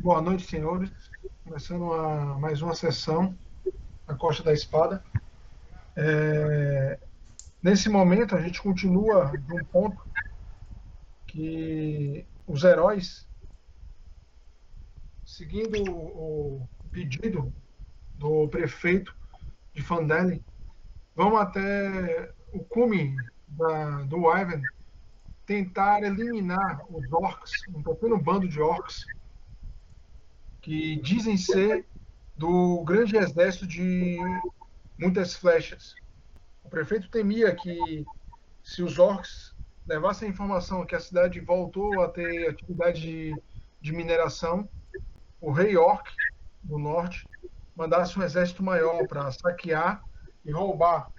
Boa noite, senhores. Começando mais uma sessão na Costa da Espada. É, nesse momento, a gente continua de um ponto que os heróis, seguindo o, pedido do prefeito de Fandeli, vão até o cume da, do Ivan tentar eliminar os orcs, um pequeno bando de orcs, que dizem ser do grande exército de muitas flechas. O prefeito temia que, se os orcs levassem a informação que a cidade voltou a ter atividade de, de mineração, o rei orc do norte mandasse um exército maior para saquear e roubar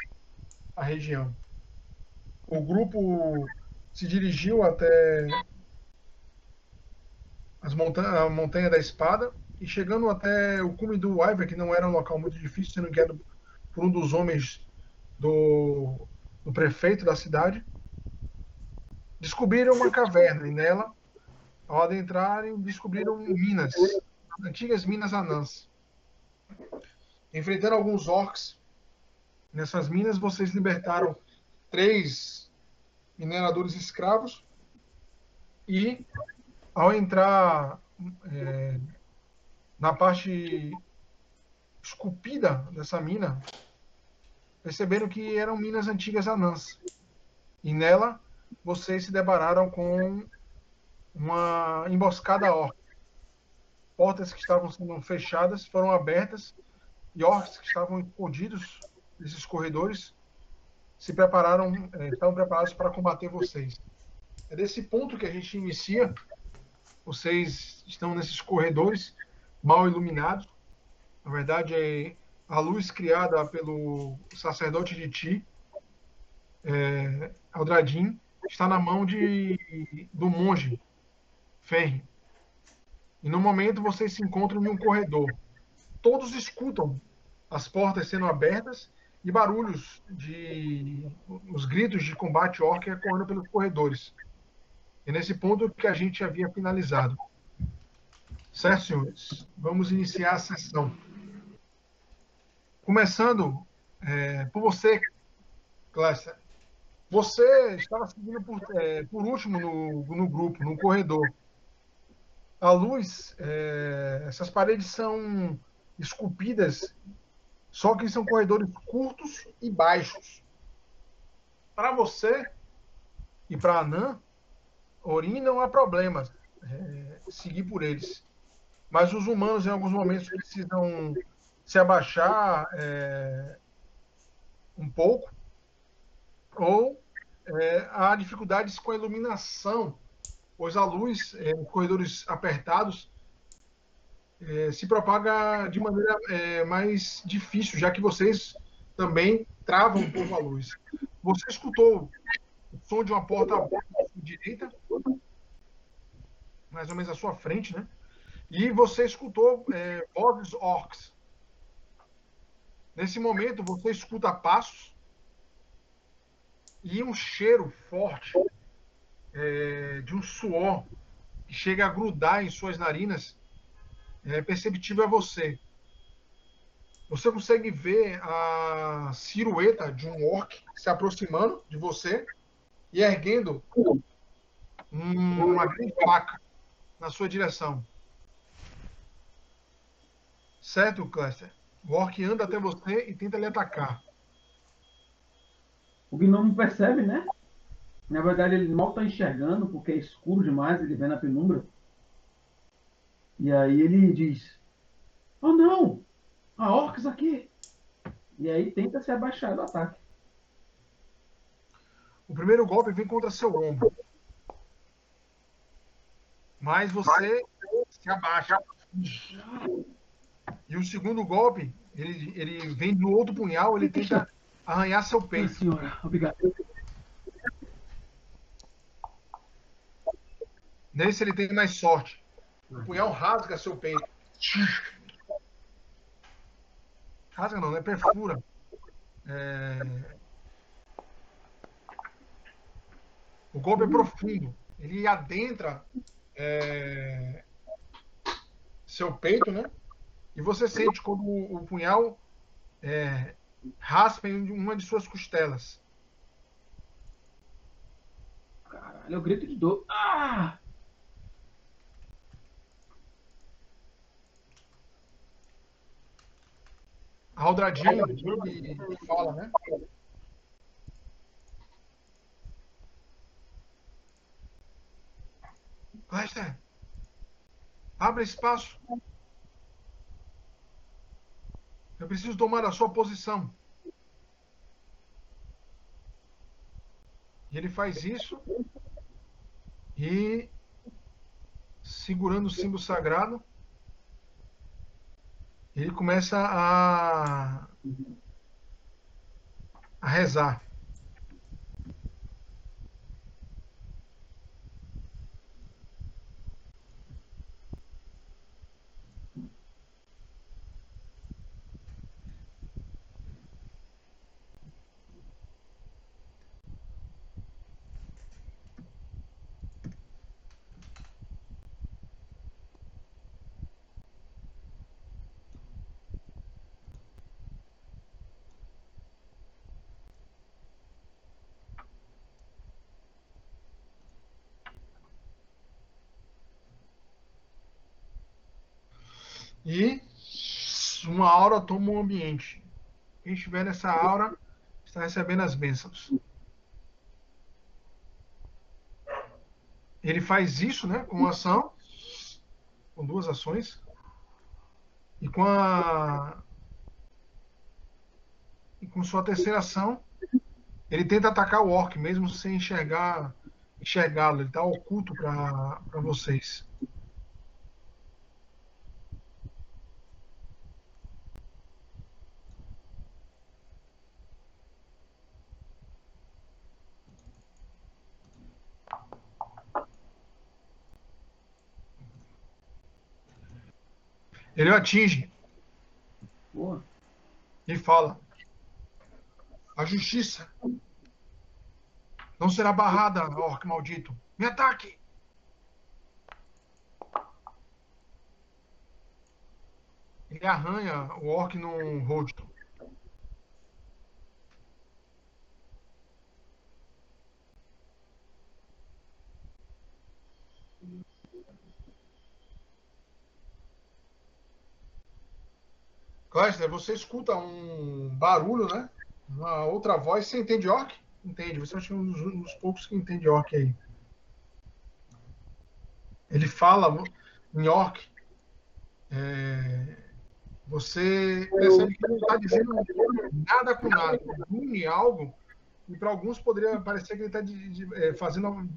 a região. O grupo se dirigiu até as monta a Montanha da Espada e chegando até o cume do Iver, que não era um local muito difícil, sendo guiado por um dos homens do, do prefeito da cidade, descobriram uma caverna e nela, ao adentrarem, descobriram minas, antigas minas anãs. Enfrentando alguns orcs nessas minas, vocês libertaram três mineradores escravos e ao entrar é, na parte esculpida dessa mina, perceberam que eram minas antigas anãs. E nela vocês se debararam com uma emboscada orc. Portas que estavam sendo fechadas foram abertas e orcs que estavam escondidos nesses corredores se prepararam, estavam preparados para combater vocês. É desse ponto que a gente inicia. Vocês estão nesses corredores mal iluminados. Na verdade, é a luz criada pelo sacerdote de Ti, é, Aldradim, está na mão de, do monge Ferri. E no momento vocês se encontram em um corredor. Todos escutam as portas sendo abertas e barulhos de os gritos de combate orc ecoando pelos corredores. É nesse ponto que a gente havia finalizado. Certo, senhores? Vamos iniciar a sessão. Começando é, por você, Clécia. Você estava seguindo por, é, por último no, no grupo, no corredor. A luz, é, essas paredes são esculpidas só que são corredores curtos e baixos. Para você e para a Anã, Orin não há problema é, seguir por eles. Mas os humanos, em alguns momentos, precisam se abaixar é, um pouco, ou é, há dificuldades com a iluminação, pois a luz, é, corredores apertados, é, se propaga de maneira é, mais difícil, já que vocês também travam um pouco a luz. Você escutou o som de uma porta aberta à sua direita, mais ou menos à sua frente, né? E você escutou é, vozes orcs. Nesse momento, você escuta passos e um cheiro forte é, de um suor que chega a grudar em suas narinas é perceptível a você. Você consegue ver a silhueta de um orc se aproximando de você e erguendo uma grande faca na sua direção. Certo, Cluster? O orc anda até você e tenta lhe atacar. O gnomo percebe, né? Na verdade, ele mal está enxergando porque é escuro demais, ele vê na penumbra. E aí ele diz: Oh não! Há orcs aqui! E aí tenta se abaixar do ataque. O primeiro golpe vem contra seu ombro. Mas você se abaixa. E o segundo golpe, ele, ele vem do outro punhal, ele tenta arranhar seu peito. senhora, obrigado. Nesse ele tem mais sorte. O punhal rasga seu peito. Rasga não, né? Perfura. É... O golpe é profundo. Ele adentra é... seu peito, né? E você sente quando o, o punhal é, raspa em uma de suas costelas. Caralho, eu grito de dor. Ah! Aldradinho fala, né? Lester, abre espaço. Eu preciso tomar a sua posição. E ele faz isso e segurando o símbolo sagrado, ele começa a, a rezar. E uma aura toma o ambiente. Quem estiver nessa aura está recebendo as bênçãos. Ele faz isso, né, com uma ação, com duas ações, e com a e com sua terceira ação, ele tenta atacar o orc, mesmo sem enxergar enxergá-lo. Ele está oculto para vocês. Ele o atinge. Boa. E fala: A justiça não será barrada, orc maldito. Me ataque! Ele arranha o orc no rosto. Cléster, você escuta um barulho, né? Uma outra voz. Você entende orc? Entende. Você acha um dos, um dos poucos que entende orc aí. Ele fala em orc. É, você percebe que ele não está dizendo nada com nada. Une algo e para alguns poderia parecer que ele está é, fazendo,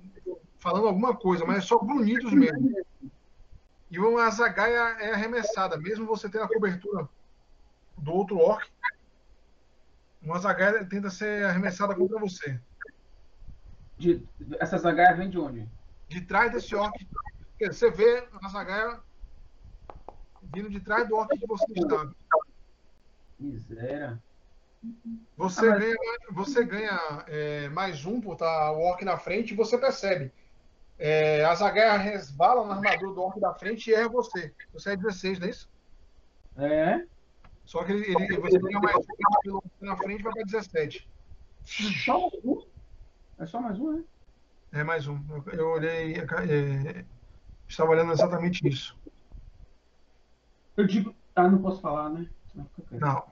falando alguma coisa, mas é só grunhidos mesmo. E uma zagaia é arremessada, mesmo você tendo a cobertura do outro orc, uma zagaia tenta ser arremessada contra você. De, essa zagaia vem de onde? De trás desse orc. Você vê a zagaia vindo de trás do orc que você está. Miséria. Você ah, ganha, você ganha é, mais um por estar o orc na frente e você percebe. É, a zagaia resbala na armadura do orc da frente e erra você. Você é 16, não é isso? É. Só que ele, ele você ganha mais um na frente e vai para 17. Só mais um? É só mais um, né? É mais um. Eu, eu olhei. É, estava olhando exatamente isso. Eu digo. Ah, não posso falar, né? Não.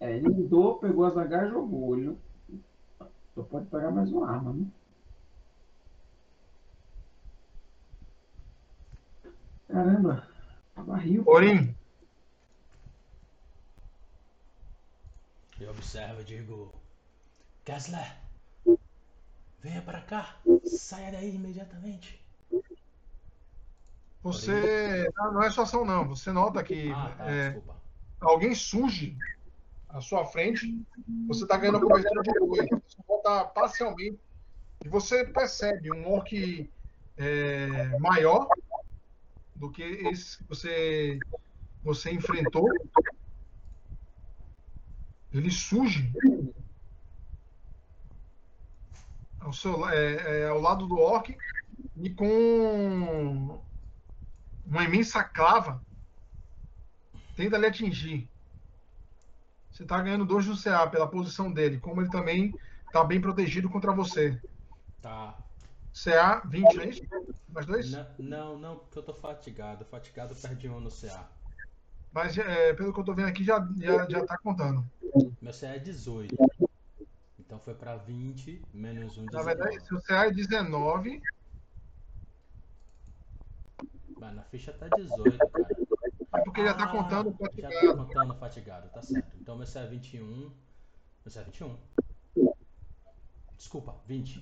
É, ele mudou, pegou as H e jogou. Ele só pode pegar mais uma arma, né? Caramba, barril. Orim. Eu observo e digo: Kessler, venha para cá, saia daí imediatamente. Você. Não é sua ação, não. Você nota que ah, tá, é, alguém surge à sua frente, você está ganhando a cobertura de dois. Você volta parcialmente. E você percebe um orc é, maior do que esse que você, você enfrentou. Ele surge ao, seu, é, é, ao lado do orc e com uma imensa clava tenta lhe atingir. Você tá ganhando 2 no CA pela posição dele, como ele também tá bem protegido contra você. Tá. CA 20, é isso? Mais dois? Não, não, porque eu tô fatigado. Fatigado perde um no CA. Mas é, pelo que eu tô vendo aqui, já, já, já tá contando. Meu CA é 18. Então foi pra 20, menos um, Na 19. verdade, se o CA é 19, Mas na ficha tá 18, cara. é porque já tá Ah, contando o Já tá fatigado. contando fatigado, tá certo. Então meu CA é 21. Meu CA é 21. Desculpa, 20.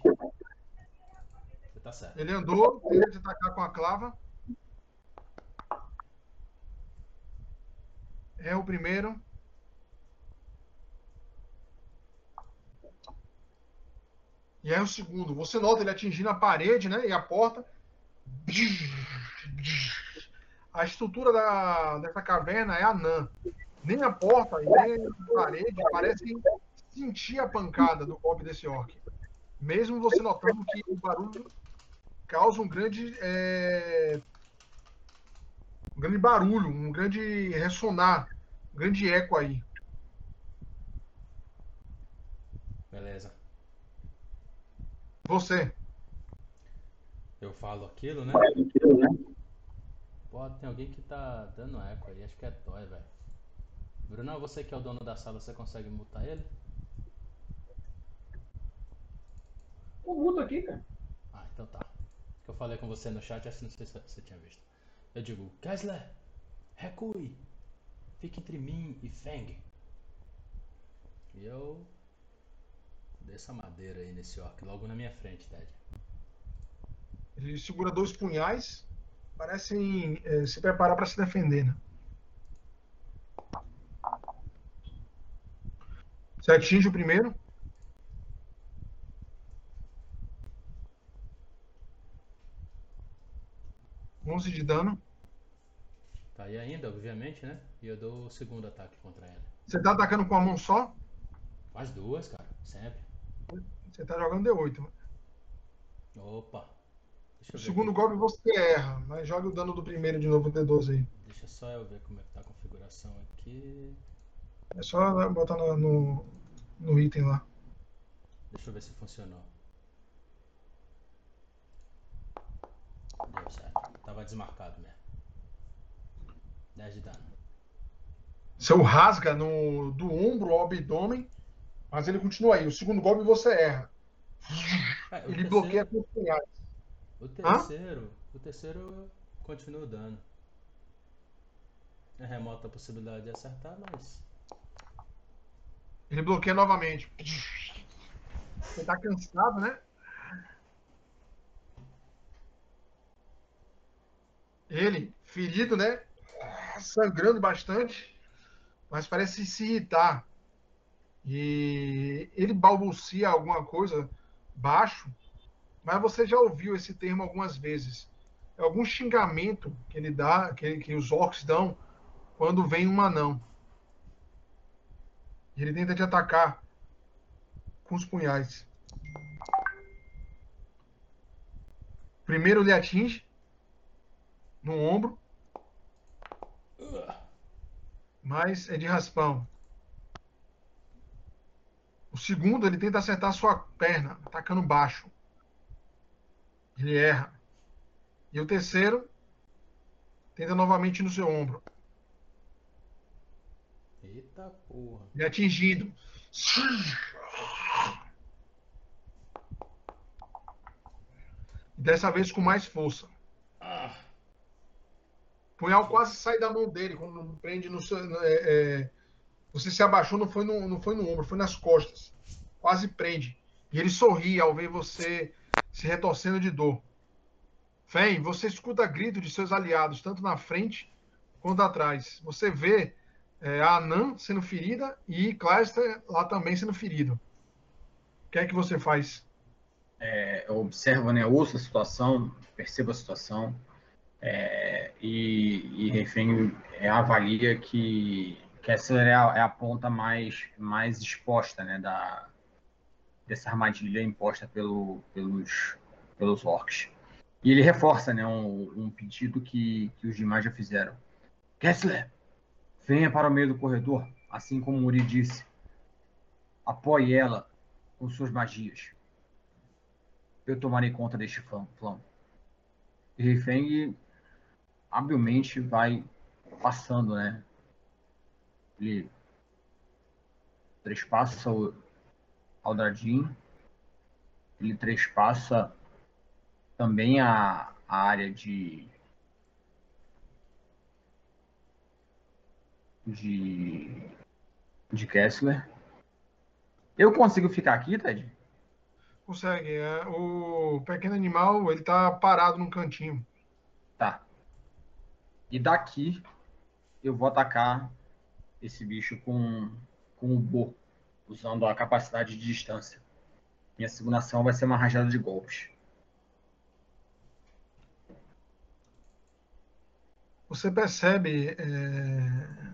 Tá certo. Ele andou, tenta te atacar com a clava. É o primeiro. E é o segundo. Você nota ele atingindo a parede, né? E a porta. A estrutura da, dessa caverna é anã. Nem a porta nem a parede parecem sentir a pancada do golpe desse orc. Mesmo você notando que o barulho causa um grande, é, um grande barulho, um grande ressonar, um grande eco aí. Beleza. Você, Eu falo aquilo, né? Pô, tem alguém que tá dando eco aí. Acho que é Toy, velho. Bruno, você que é o dono da sala, você consegue mutar ele? Eu muto aqui, cara. Ah, então tá. Eu falei com você no chat, assim não sei se você tinha visto. Eu digo, Kessler, recue. Fique entre mim e Feng. E eu desço a madeira aí nesse orc, logo na minha frente, Ted. ele segura dois punhais, parecem é, se preparar para se defender. Né? Você atinge o primeiro. Onze de dano. Tá aí ainda, obviamente, né? E eu dou o segundo ataque contra ele. Você tá atacando com a mão só. Faz duas, cara. Sempre. Você tá jogando D8. Opa. Deixa O segundo golpe você erra, mas joga o dano do primeiro de novo D12 aí. Deixa só eu ver como é que tá a configuração aqui. É só botar no, no, no item lá. Deixa eu ver se funcionou. Deu certo. Tava desmarcado mesmo. 10 de dano. Seu rasga no, do ombro ao abdômen, mas ele continua aí. O segundo golpe você erra. É, o Ele terceiro- bloqueia os punhais. O terceiro. O terceiro continua dando. É remota a possibilidade de acertar, mas. Ele bloqueia novamente. Você tá cansado, né? Ele, ferido, né? Sangrando bastante, mas parece se irritar. E ele balbucia alguma coisa baixo, mas você já ouviu esse termo algumas vezes. É algum xingamento que ele dá, que, que os orcs dão quando vem um anão. Ele tenta te atacar com os punhais. Primeiro ele atinge no ombro, mas é de raspão. O segundo ele tenta acertar sua perna, atacando baixo. Ele erra. E o terceiro tenta novamente no seu ombro, Eita porra. ele atingindo. Dessa vez com mais força. Ah, punhal quase sai da mão dele quando prende no seu. é, é, você se abaixou, não foi, no, não foi no ombro, foi nas costas. Quase prende. E ele sorri ao ver você se retorcendo de dor. Fen, você escuta grito de seus aliados, tanto na frente quanto atrás. Você vê é, a Anan sendo ferida e Clayster lá também sendo ferido. O que é que você faz? É, eu observo, né, ouço a situação, percebo a situação é, e, e refém é, avalia que, essa é a, é a ponta mais, mais exposta né, da, dessa armadilha imposta pelo, pelos, pelos orcs. E ele reforça, né, um, um pedido que, que os demais já fizeram. Kessler, venha para o meio do corredor, assim como Uri disse. Apoie ela com suas magias. Eu tomarei conta deste plano. E Rifeng habilmente vai passando, né? Ele trespassa o Aldradin, ele trespassa também a, a área de de de Kessler. Eu consigo ficar aqui, Ted? Consegue. É, o pequeno animal, ele tá parado num cantinho. E daqui eu vou atacar esse bicho com, com o Bo, usando a capacidade de distância. Minha segunda ação vai ser uma rajada de golpes. Você percebe é...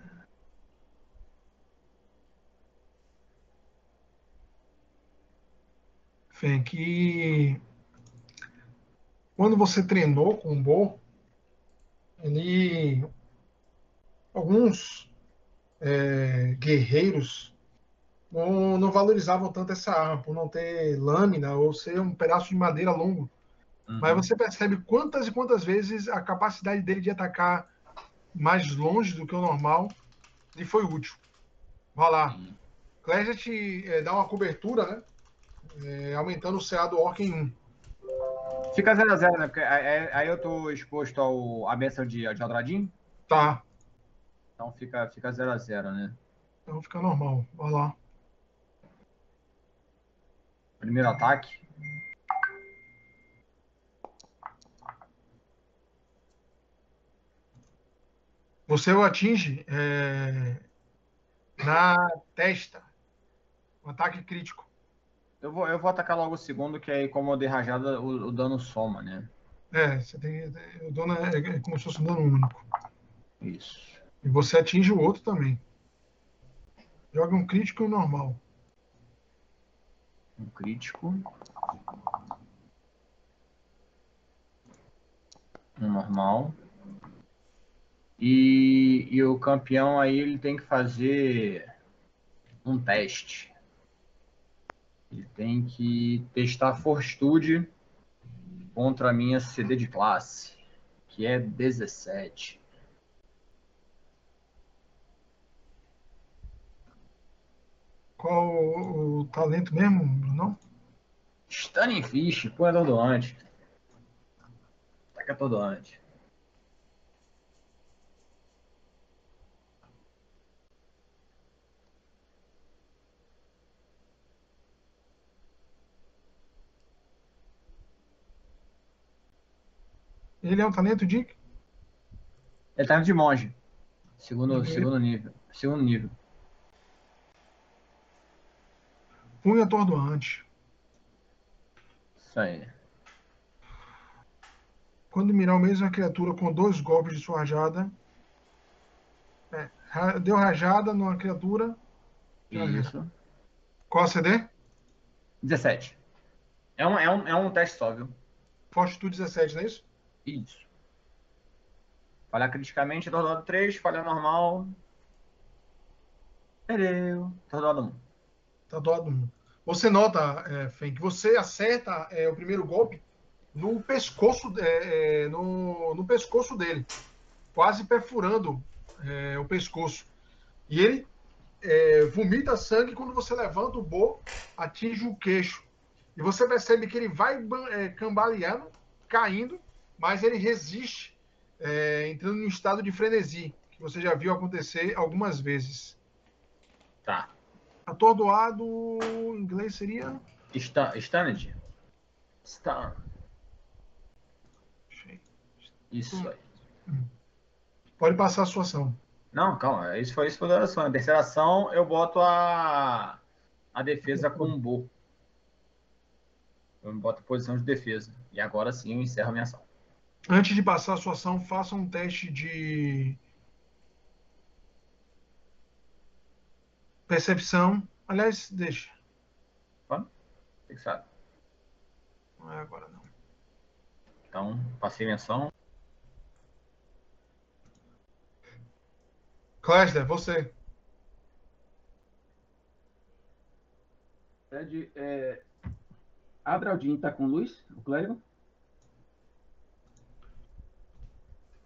Fê, que quando você treinou com o Bo, ele alguns é, guerreiros não, não, valorizavam tanto essa arma por não ter lâmina ou ser um pedaço de madeira longo. Uhum. Mas você percebe quantas e quantas vezes a capacidade dele de atacar mais longe do que o normal lhe foi útil. Vai lá. Uhum. Cleset é, dá uma cobertura, né? é, aumentando o CA do Orc em 1. Fica 0x0, né? Porque aí eu tô exposto ao, à benção de, de Aldradin? Tá. Então fica 0x0, fica zero zero, né? Então fica normal. Vai lá. Primeiro ataque. Você o atinge é, na testa. Um ataque crítico. Eu vou, eu vou atacar logo o segundo, que aí, como eu dei rajada, o, o dano soma, né? É, você tem. O dano é, é como se fosse um dano único. Isso. E você atinge o outro também. Joga um crítico e um normal. Um crítico. Um normal. E, e o campeão aí ele tem que fazer um teste. Ele tem que testar Fortitude contra a minha CD de classe, que é 17. Qual o, o talento mesmo, Bruno? Stunning Fish, pô, é todo antes. Taca todo antes. Ele é um talento de? Ele é talento de monge. Segundo, segundo nível. Segundo nível. Punho atordoante. Isso aí. Quando mirar o mesmo criatura com dois golpes de sua rajada. É, deu rajada numa criatura. Isso. Qual a CD? 17. É um, é um, é um teste só, viu? Fortitude 17, não é isso? Isso. Falhar criticamente, tornado 3, falhar normal. Perdeu. Tornado 1. Tornado 1. Você nota, é, Fen, que você acerta é, o primeiro golpe no pescoço, é, é, no, no, pescoço dele, quase perfurando é, o pescoço. E ele é, vomita sangue quando você levanta o bo, atinge o queixo. E você percebe que ele vai cambaleando, caindo, mas ele resiste, é, entrando em um estado de frenesi, que você já viu acontecer algumas vezes. Tá. Atordoado, em inglês seria? Stunned. Stun. Isso aí. Pode passar a sua ação. Não, calma. Isso foi isso foi a ação. Na terceira ação, eu boto a, a defesa com um bo. Eu boto posição de defesa. E agora sim eu encerro a minha ação. Antes de passar a sua ação, faça um teste de percepção. Aliás, deixa. Quando? Fixado. Não é agora não. Então, passei menção. Clésler, você. Ted, é... Adraldin tá com luz, o clérigo?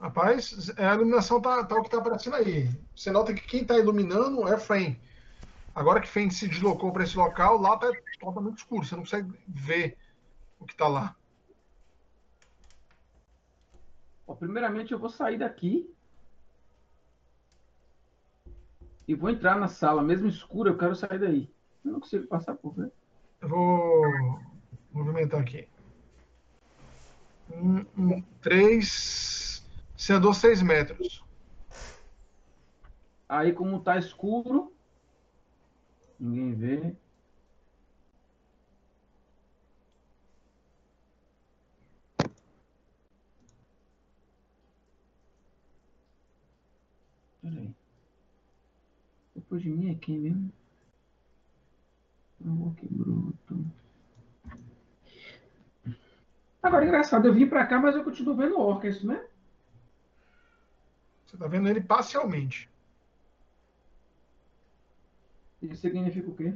Rapaz, é, a iluminação tá, tá o que tá aparecendo aí. Você nota que quem tá iluminando é Frame. Agora que Feng se deslocou para esse local, lá tá totalmente escuro. Você não consegue ver o que tá lá. Bom, primeiramente eu vou sair daqui e vou entrar na sala, mesmo escura, eu quero sair daí. Eu não consigo passar por ver. Eu vou movimentar aqui. Um, um, três. Você andou seis metros. Aí, como tá escuro, ninguém vê. Peraí. Depois de mim é quem mesmo? Oh, que bruto. Agora, engraçado, eu vim pra cá, mas eu continuo vendo orca, é isso mesmo? Você tá vendo ele parcialmente. Isso significa o quê?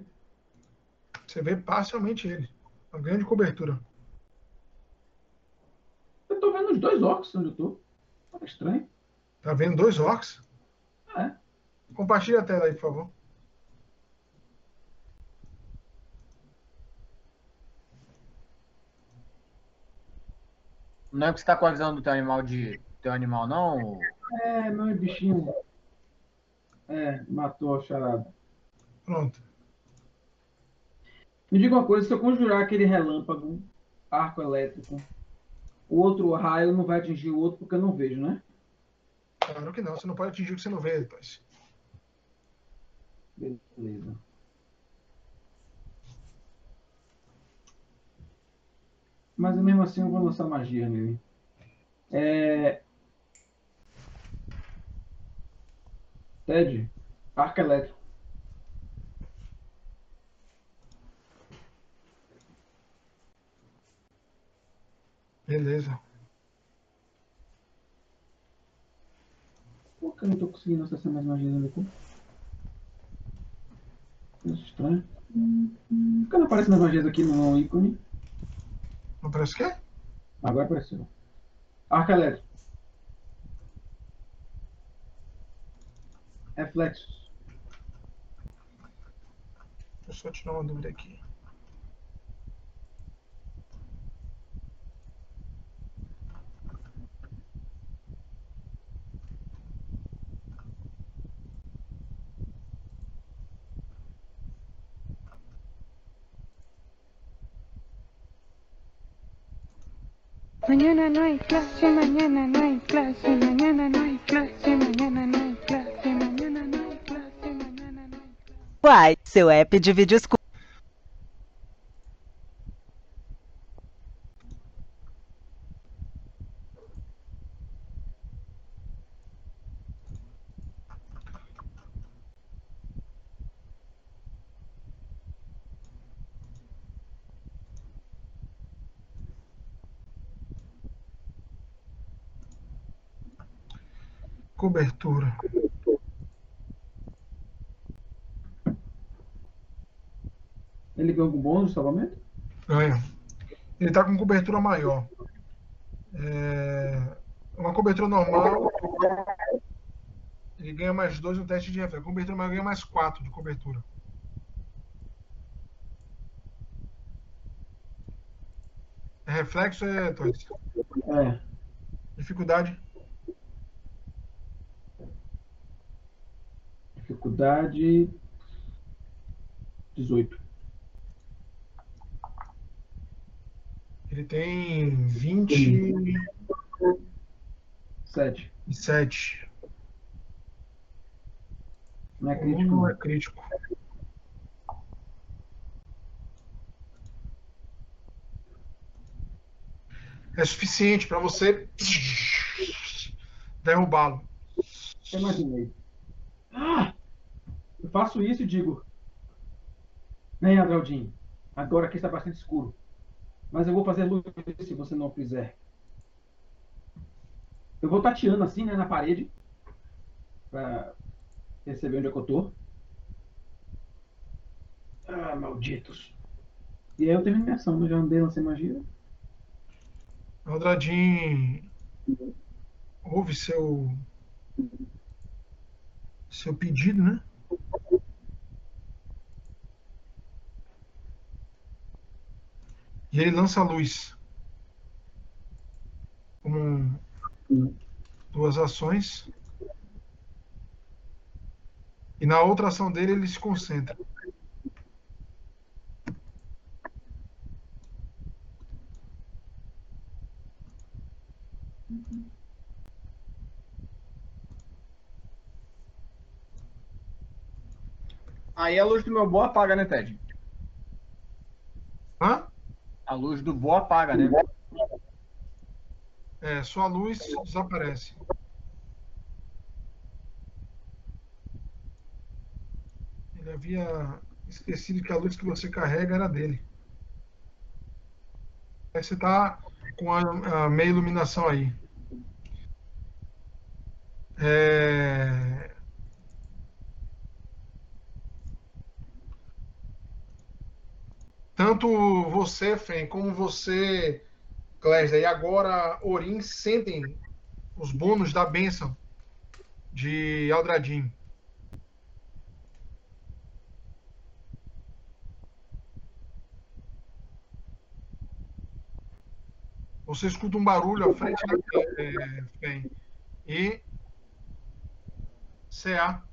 Você vê parcialmente ele. Uma grande cobertura. Eu tô vendo os dois orcs onde eu tô. É estranho. Tá vendo dois orcs? É. Compartilha a tela aí, por favor. Não é que você tá com a visão do teu animal de teu animal, não? É, meu bichinho. É, matou a charada. Pronto. Me diga uma coisa, se eu conjurar aquele relâmpago, arco elétrico, o outro raio não vai atingir o outro porque eu não vejo, né? Claro que não. Você não pode atingir o que você não vê, rapaz. Beleza. Mas mesmo assim eu vou lançar magia nele. É... Ted, arco elétrico. Beleza. Por que eu não tô conseguindo acessar mais magia no cu? Coisa estranha. Por que não aparece mais magias aqui no ícone? Não parece o quê? Agora apareceu. Arco elétrico. Reflexos. Deixa eu só tirar uma dúvida aqui. Mañana no hay clase, mañana no hay clase, mañana no hay clase, mañana no hay Uai, seu app de vídeos curtos. Cobertura. Ele ganhou algum bônus de salvamento? Ganha. Ele tá com cobertura maior. É... Uma cobertura normal. Ele ganha mais dois no teste de reflexo. Cobertura maior ganha mais quatro de cobertura. É reflexo é, Torres? É. Dificuldade? Dificuldade 18. Ele tem 27. 7. Não é crítico? Não não. é crítico. É suficiente para você derrubá-lo. Eu imaginei. Ah! Eu faço isso e digo. Bem, Adraldinho, agora aqui está bastante escuro. Mas eu vou fazer luz se você não fizer. Eu vou tateando assim, né, na parede. Pra perceber onde é que eu tô. Ah, malditos. E aí eu termino minha ação, né? Já andei lancei magia. Aldradin ouve seu seu pedido, né? E ele lança a luz. Como um- duas ações. E na outra ação dele ele se concentra. Aí a luz do meu boa apaga, né, Ted? Hã? A luz do boa apaga, né? É, sua luz desaparece. Ele havia esquecido que a luz que você carrega era dele. Aí você tá com a, a meia iluminação aí. É... Tanto você, Fen, como você, Clésia, e agora Orin sentem os bônus da bênção de Aldradin. Você escuta um barulho à frente da é, Fen. E CA.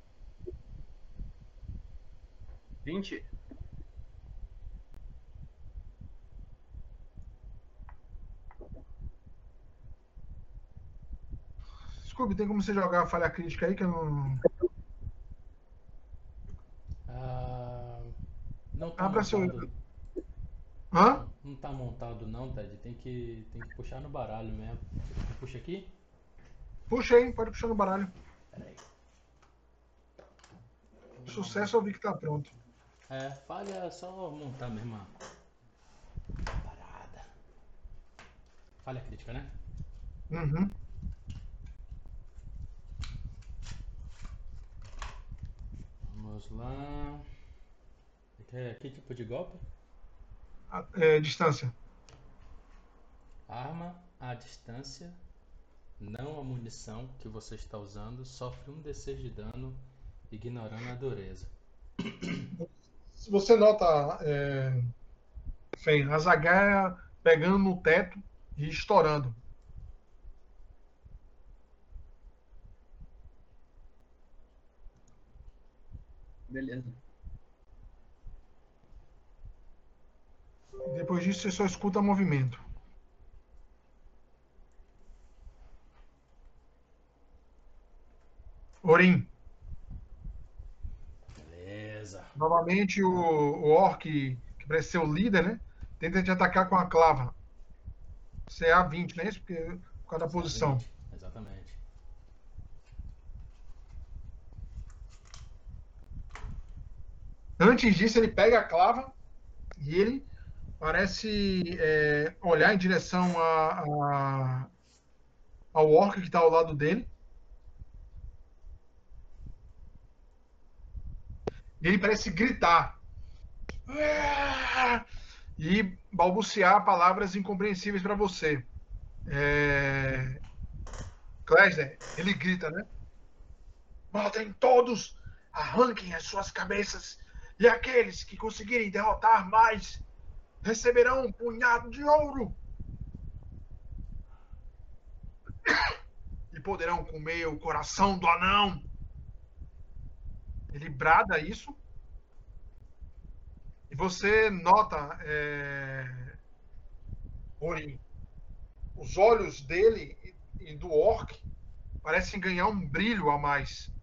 20. Scooby, tem como você jogar a falha crítica aí que eu não. Ah, não tá seu- montado. Hã? Não tá montado não, Ted. Tem que, tem que puxar no baralho mesmo. Puxa aqui? Puxa aí, pode puxar no baralho. Peraí. Sucesso eu vi que tá pronto. É, falha é só montar mesmo a parada. Falha crítica, né? Uhum. Vamos lá. Que, que tipo de golpe? A- é, distância. Arma à distância, não a munição que você está usando, sofre um D6 de dano, ignorando a dureza. Se você nota, é, Fen, a zagaia pegando no teto e estourando. Beleza. Depois disso você só escuta movimento. Orim, Beleza. novamente o, o orc, que parece ser o líder, né? Tenta te atacar com a clava. CA 20, não é isso? Porque, por causa da posição. Exatamente. Antes disso, ele pega a clava e ele parece é, olhar em direção a, a- ao orc que está ao lado dele. E ele parece gritar. E balbuciar palavras incompreensíveis para você. É... Klesner, ele grita, né? Matem todos! Arranquem as suas cabeças! E aqueles que conseguirem derrotar mais receberão um punhado de ouro! E poderão comer o coração do anão! Ele brada isso. E você nota, é... Orin, os olhos dele e do orc parecem ganhar um brilho a mais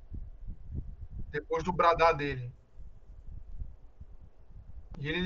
depois do bradar dele. E ele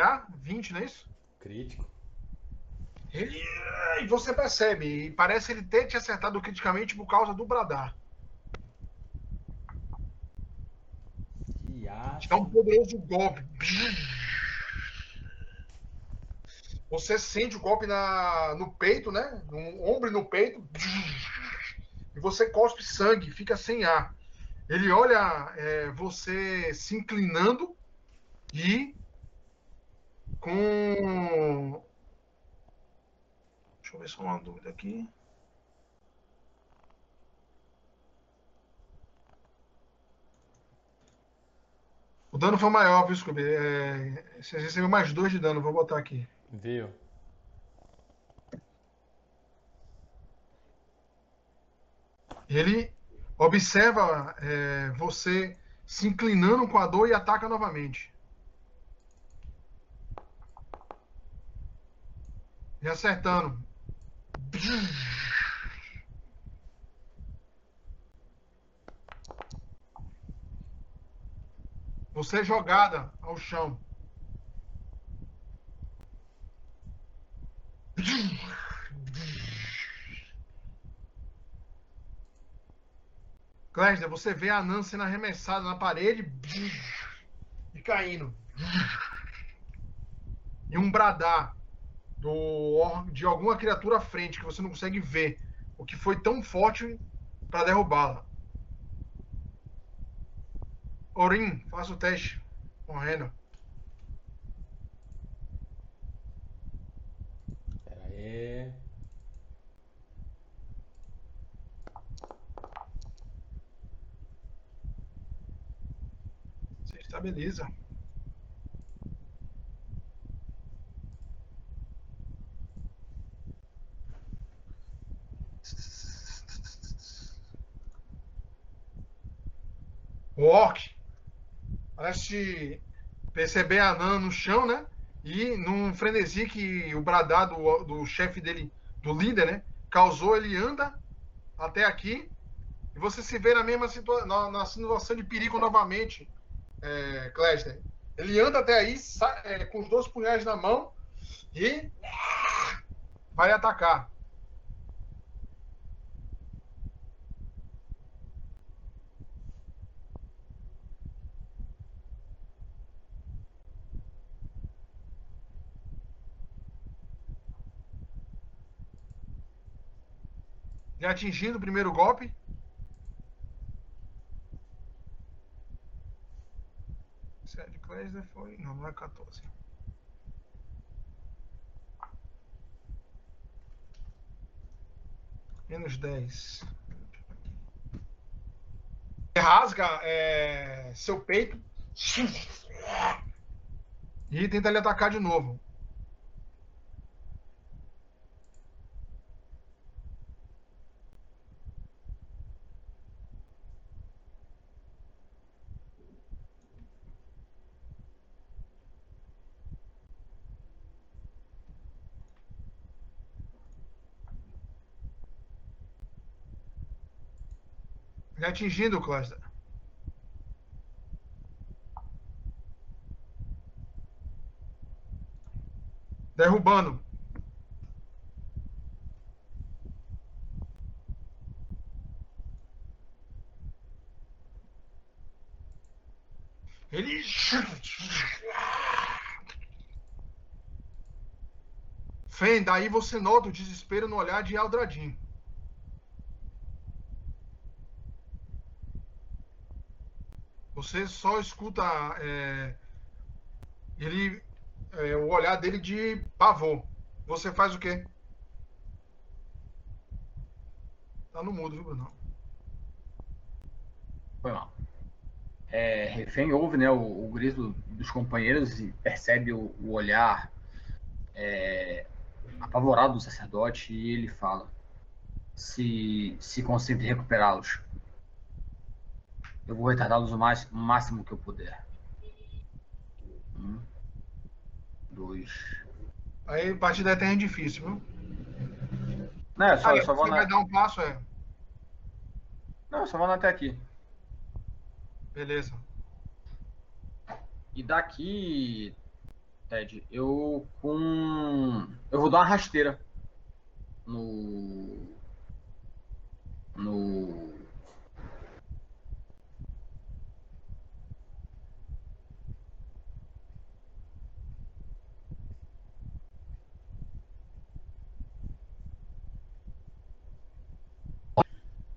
CA? 20, não é isso? Crítico. Ele. E você percebe, e parece ele ter te acertado criticamente por causa do bradar. Te dá um poderoso golpe. Você sente o golpe na, no peito, né? No ombro no peito. E você cospe sangue, fica sem ar. Ele olha é, você se inclinando e com. Deixa eu ver só uma dúvida aqui. O dano foi maior, viu, Scooby? É, você recebeu mais dois de dano, vou botar aqui. Viu? Ele observa é, você se inclinando com a dor e ataca novamente. E acertando. Você é jogada ao chão. Clésida, você vê a Nan sendo arremessada na parede e caindo. E um bradar do, de alguma criatura à frente que você não consegue ver. O que foi tão forte para derrubá-la. Orin, faça o teste. Morrendo. Pera aí. Você estabiliza. O Orc parece perceber a Nan no chão, né? E num frenesi que o bradar do, do chefe dele, do líder, né? Causou, ele anda até aqui. E você se vê na mesma situação, na, na situação de perigo novamente, é, Cléster. Ele anda até aí sa- é, com os dois punhais na mão e vai atacar. Atingindo o primeiro golpe. Sete Cléster foi. Não, não é 14. Menos 10. Rasga é, seu peito. E tenta lhe atacar de novo. Já atingindo cluster. Derrubando. Ele. Fen, daí você nota o desespero no olhar de Aldradin. Você só escuta é, ele, é, o olhar dele de pavor. Você faz o quê? Tá no mudo, viu, Bruno? Foi mal. É, refém ouve né, o, o grito dos companheiros e percebe o, o olhar é, apavorado do sacerdote e ele fala: se, se em recuperá-los. Eu vou retardá-los o, mais, o máximo que eu puder. Um, dois. Aí a partida é difícil, viu? Não, eu só, Aí eu só você vou vai na... dar um passo, é. Não, eu só vou até aqui. Beleza. E daqui Ted, eu com. Eu vou dar uma rasteira no. No.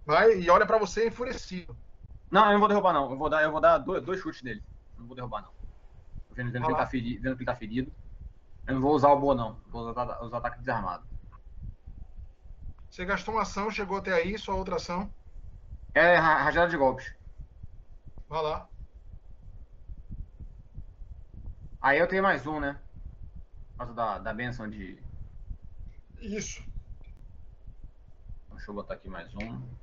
Vai e olha pra você enfurecido. Não, eu não vou derrubar, não. Eu vou dar, eu vou dar dois, dois chutes nele. Não vou derrubar, não. Vendo, vendo, que, tá ferido, vendo que ele tá ferido. Eu não vou usar o boa, não. Vou usar os ataques desarmados. Você gastou uma ação, chegou até aí, sua outra ação. É ra- rajada de golpes. Vai lá. Aí eu tenho mais um, né? Por causa da, da benção de. Isso. Deixa eu botar aqui mais um.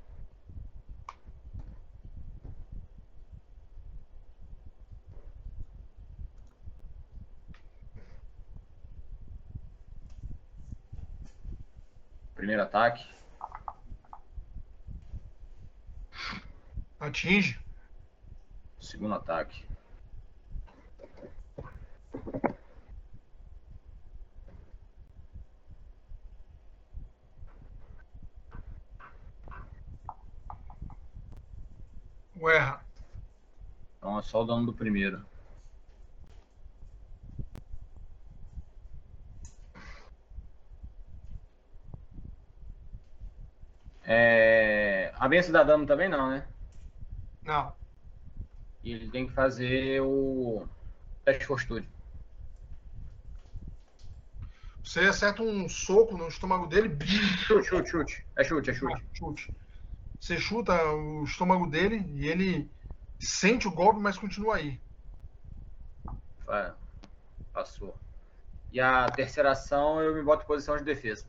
Primeiro ataque. Atinge. Segundo ataque. Erra. Então é só o dano do primeiro. É... A benção dá dano também não, né? Não. E ele tem que fazer o teste de fortitude. Você acerta um soco no estômago dele, Chute, chute, chute. É chute, é chute. chute. Você chuta o estômago dele e ele sente o golpe, mas continua aí. Passou. E a terceira ação eu me boto em posição de defesa.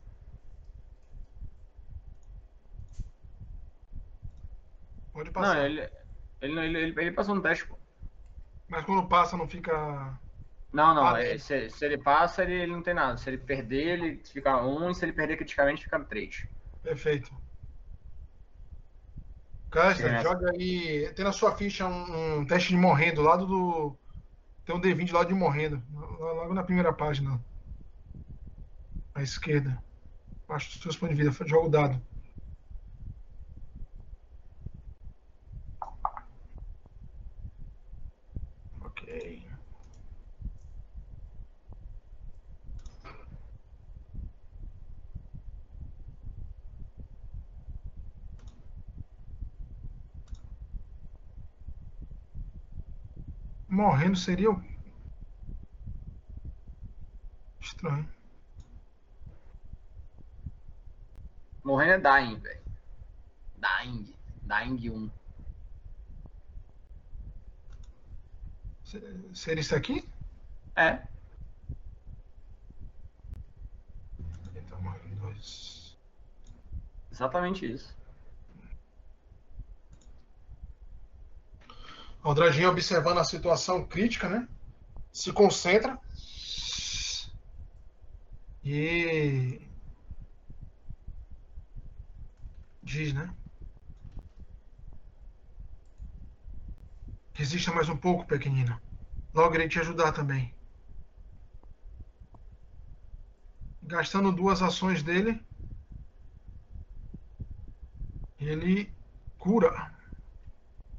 Pode Não, passar. ele, ele, ele, ele, ele passou no teste, pô. Mas quando passa, não fica. Não, não. É- se, se ele passa, ele, ele não tem nada. Se ele perder, ele fica um, e se ele perder criticamente, fica três. Perfeito. Castro, Sim, joga aí. Tem na sua ficha um, um teste de morrendo, do lado do. Tem um D20 do lado de morrendo. lá- Logo na primeira página. À esquerda. Abaixo dos seus pontos de vida. Joga o dado. Ok. Morrendo seria o. Estranho. Morrendo é dying, velho. Dying. Dying 1. Se- Seria isso aqui? É. Então, morrendo dois. Exatamente isso. O Dragin observando a situação crítica, né? Se concentra. E. Diz, né? Resista mais um pouco, pequenino. Logo irei te ajudar também. Gastando duas ações dele, ele cura.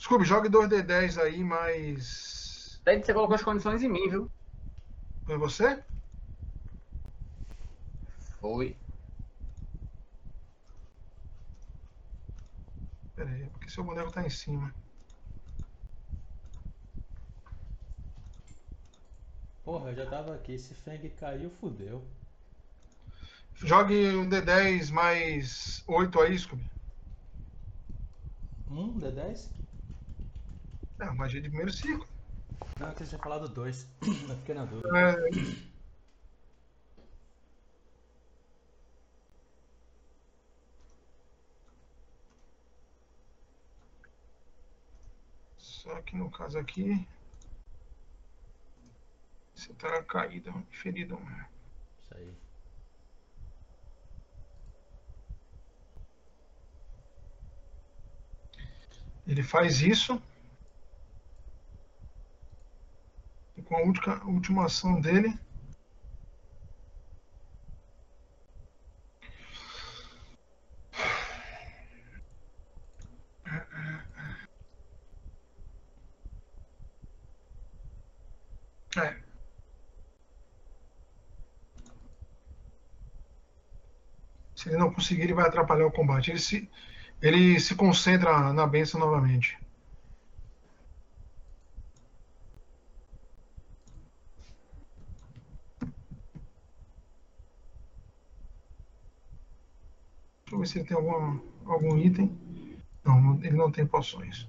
Scooby, jogue 2D10 aí, mas. Ted, você colocou as condições em mim, viu? Foi você? Foi. Pera aí, porque seu boneco tá em cima. Porra, eu já tava aqui. Se Feng caiu, fudeu. Jogue um D10 mais 8 aí, Scooby. Um, D10? É, magia de primeiro ciclo. Não, você tinha falado dois. Eu fiquei na dúvida. É, Só que no caso aqui. Você tá caído, ferido. Isso aí. Ele faz isso. com a última, última ação dele. É. Se ele não conseguir, ele vai atrapalhar o combate. Ele se, ele se concentra na benção novamente. Ver se ele tem algum, algum item. Não, ele não tem poções.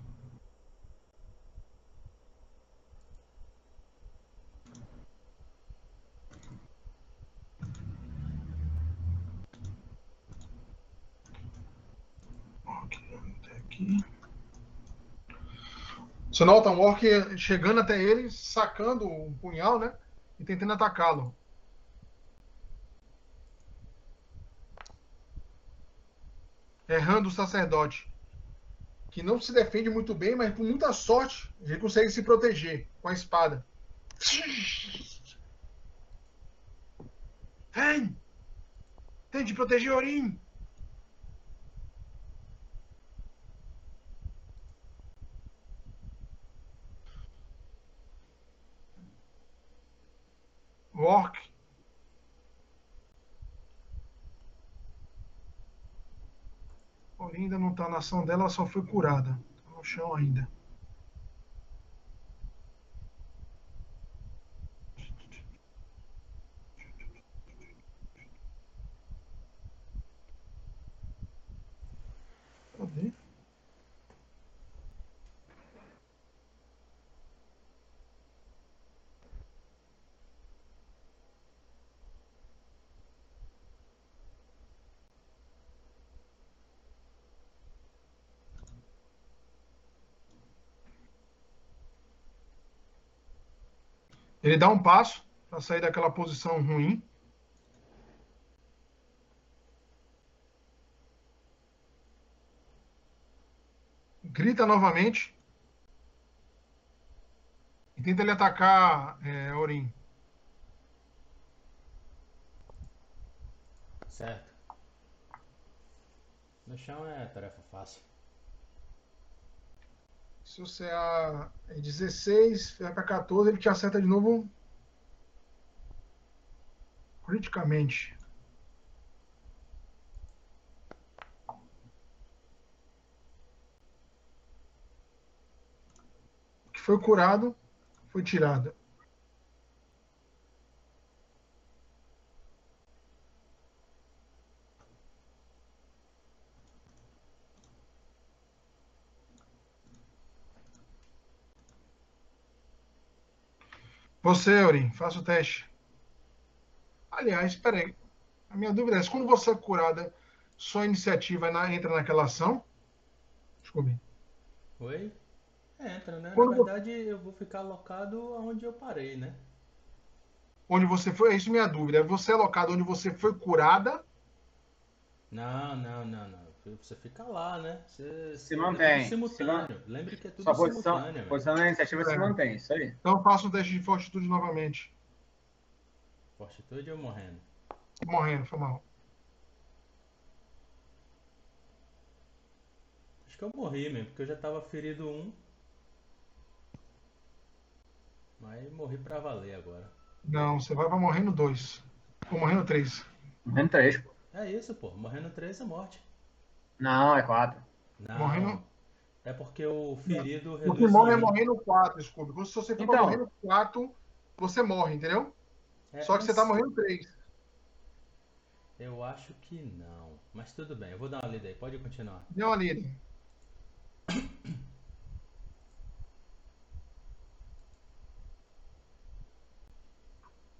Você nota um orc chegando até ele, sacando um punhal, né? E tentando atacá-lo. Errando o sacerdote. Que não se defende muito bem, mas com muita sorte, ele consegue se proteger com a espada. Vem! Tente proteger Orim! O orc Ainda não tá na ação dela, ela só foi curada. Tá no chão ainda. Cadê? Ele dá um passo para sair daquela posição ruim. Grita novamente. E tenta ele atacar é, Orim. Certo. No chão é tarefa fácil. Se você é é 16, vai para 14, ele te acerta de novo. Criticamente. Que foi curado foi tirado. Você, Aurim, faça o teste. Aliás, espera aí. A minha dúvida é: se quando você é curada, sua iniciativa na- entra naquela ação? Desculpe. Oi? Entra, né? Na Quando vo- verdade, eu vou ficar alocado onde eu parei, né? Onde você foi? É isso minha dúvida. É você alocado onde você foi curada? Não, não, não, não. Você fica lá, né? Você, Se é mantém, simultâneo. Lembre que é tudo Sua posição, simultâneo. posição da iniciativa se É. mantém, isso aí. Então faça um teste de fortitude novamente. Fortitude ou morrendo? Morrendo, foi mal. Acho que eu morri mesmo, porque eu já tava ferido um. Mas morri pra valer agora. Não, você vai para morrendo dois. Ou morrendo três. Morrendo três, pô. É isso, pô. Morrendo três é morte. Não, é quatro. Não. Morrendo- É porque o ferido O que reduz morre é em um. morrendo quatro, desculpe. Se você Então. morrendo quatro, você morre, entendeu? É, Só que eu você tá morrendo três. Eu acho que não. Mas tudo bem, eu vou dar uma lida aí. Pode continuar. Dê uma lida.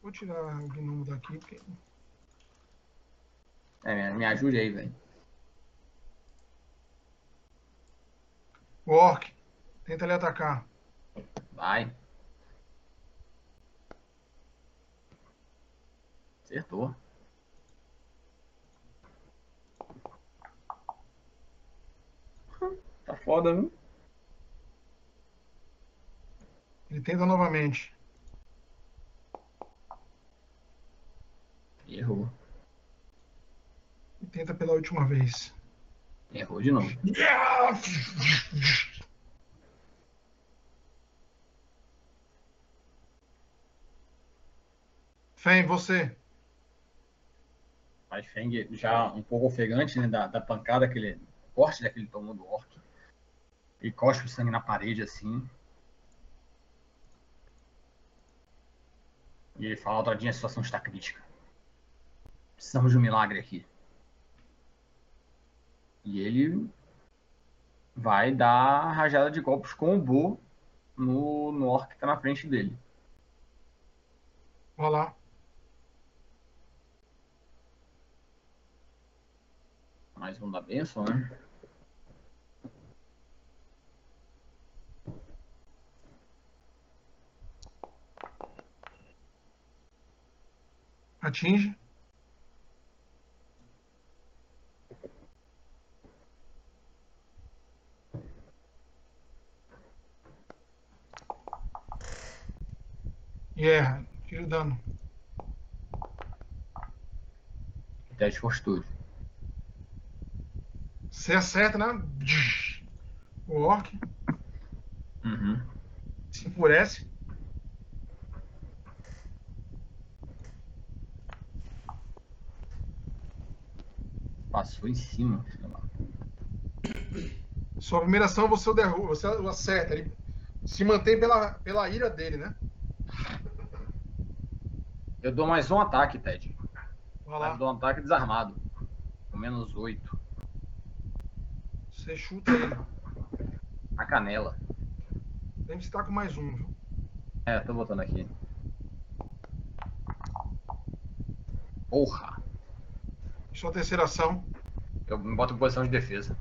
Vou tirar o gnomo daqui, porque É, me, me ajude aí, velho. O orc tenta lhe atacar. Vai. Acertou. Tá foda, viu? Ele tenta novamente. Errou. E tenta pela última vez. Errou de novo. Fen, você. Mas Feng já um pouco ofegante, né? Da, da pancada, aquele corte daquele tomou do orc. E cospe o sangue na parede assim. E ele fala, Aldradinha, a situação está crítica. Precisamos de um milagre aqui. E ele vai dar rajada de golpes com o Bo no, no orc que tá na frente dele. Vai lá. Mais um da benção, né? Atinge. E erra. Tira o dano. Teste de fortitude. Você acerta, né? O orc Uhum. se enfurece. Passou em cima. Sua primeira ação você o derruba, você o acerta. Ele se mantém pela, pela ira dele, né? Eu dou mais um ataque, Ted. Vai Eu lá. dou um ataque desarmado. Com menos 8. Você chuta ele. A canela. Tem que estar com mais um, viu? É, tô botando aqui. Porra! Sua terceira ação. Eu me boto em posição de defesa.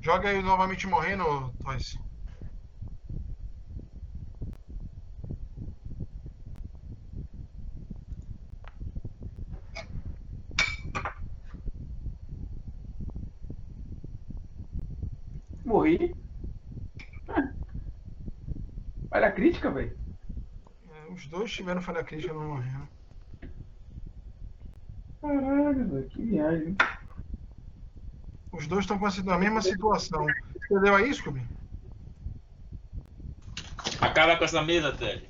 Joga aí novamente morrendo, Toys. Morri. Ah. Olha a crítica, velho. É, Os dois tiveram falha crítica não morreram. Caralho, velho. Que viagem. Os dois estão com a na mesma situação. Você deu aí, Scooby? Acaba com essa mesa, Ted.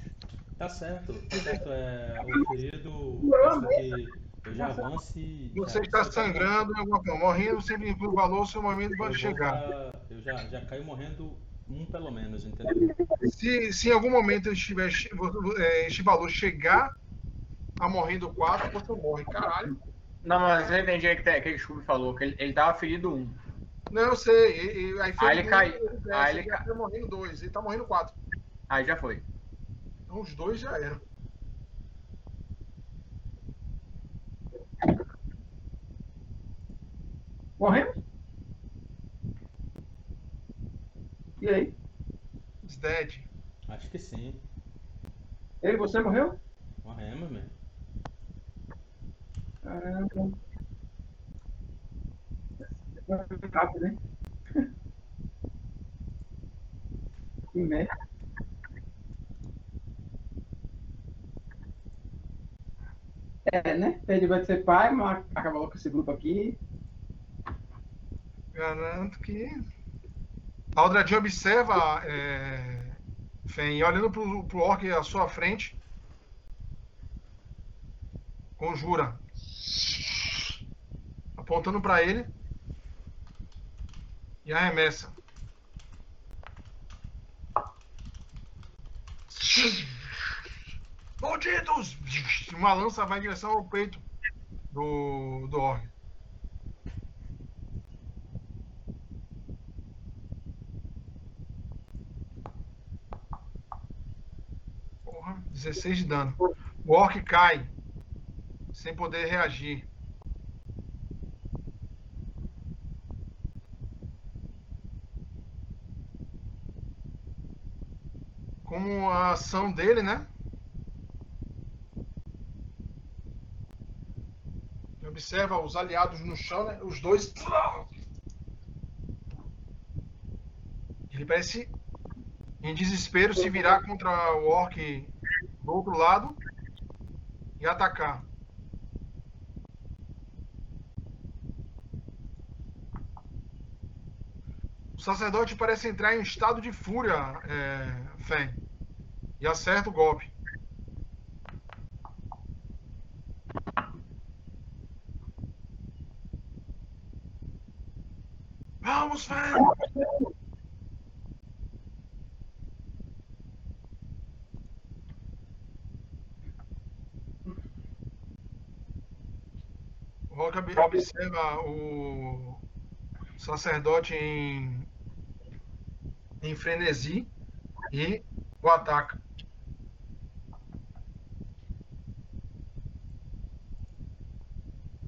Tá certo, tá certo. É, o ferido basta que eu já avance. Você já- está já- sangrando em alguma forma. Morrendo sempre o valor, seu momento vai chegar. pra- eu já, já caio morrendo um pelo menos, entendeu? Se, se em algum momento estiver, é, este valor chegar a morrer do 4, você morre. Caralho. Não, mas eu entendi o que, que o Scooby falou, que ele, ele tava ferido 1. Não, eu sei. E, e, aí Aí ele fez cai- um, desce, aí ele ele cai- tá morrendo 2. Ele tá morrendo 4. Aí já foi. Então os dois já eram. Morremos? E aí? It's dead. Acho que sim. Ele, você morreu? Morremos, mesmo. Caramba. Rápido, hein? Que merda. É, né? Ted vai ser pai, mas acabou com esse grupo aqui. Garanto que. A Aldradinha observa é, Fen, olhando pro, pro orc à sua frente. Conjura. Apontando pra ele. E arremessa. Malditos! Uma lança vai em direção ao peito do, do orc. Porra, 16 de dano. O orc cai. Sem poder reagir. Como a ação dele, né? Observa os aliados no chão, né? Os dois. Ele parece em desespero se virar contra o orc do outro lado e atacar. O sacerdote parece entrar em estado de fúria, é, Fen. E acerta o golpe. Vamos, velho! Ob- observa o sacerdote em, em frenesi e o ataca.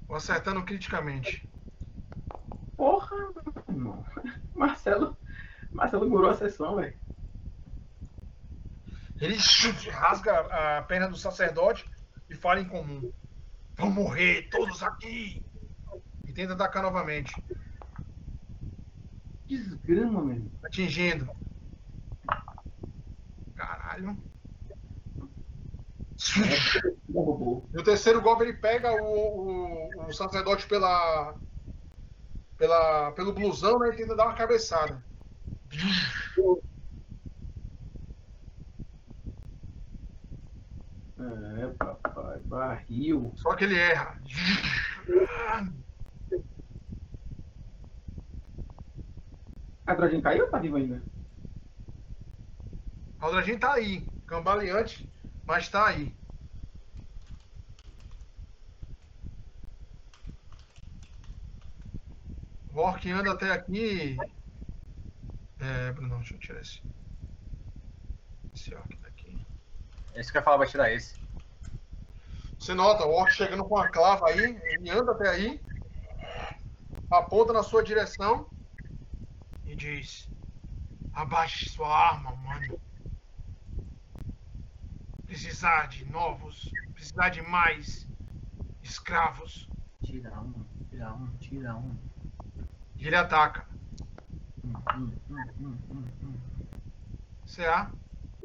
O acertando criticamente. Porra, irmão. Marcelo. Marcelo curou a sessão, velho. Ele rasga a perna do sacerdote e fala em comum. Vão morrer todos aqui! E tenta atacar novamente, Desgrama, meu. atingindo. Caralho. No terceiro golpe ele pega o, o, o sacerdote pela, pela, pelo blusão né, e tenta dar uma cabeçada. É, papai. Barril. Só que ele erra. A Drodin caiu ou tá vivo ainda? Aldradinho tá aí, cambaleante, mas tá aí. O Orc anda até aqui. É, não, deixa eu tirar esse. Esse Orc daqui. Esse que eu ia falar vai tirar esse. Você nota o Orc chegando com a clava aí, ele anda até aí, aponta na sua direção e diz: Abaixe sua arma, mano. Precisar de novos, precisar de mais escravos. Tira um, tira um, tira um. E ele ataca. Hum, hum, hum, hum, hum, hum. CA,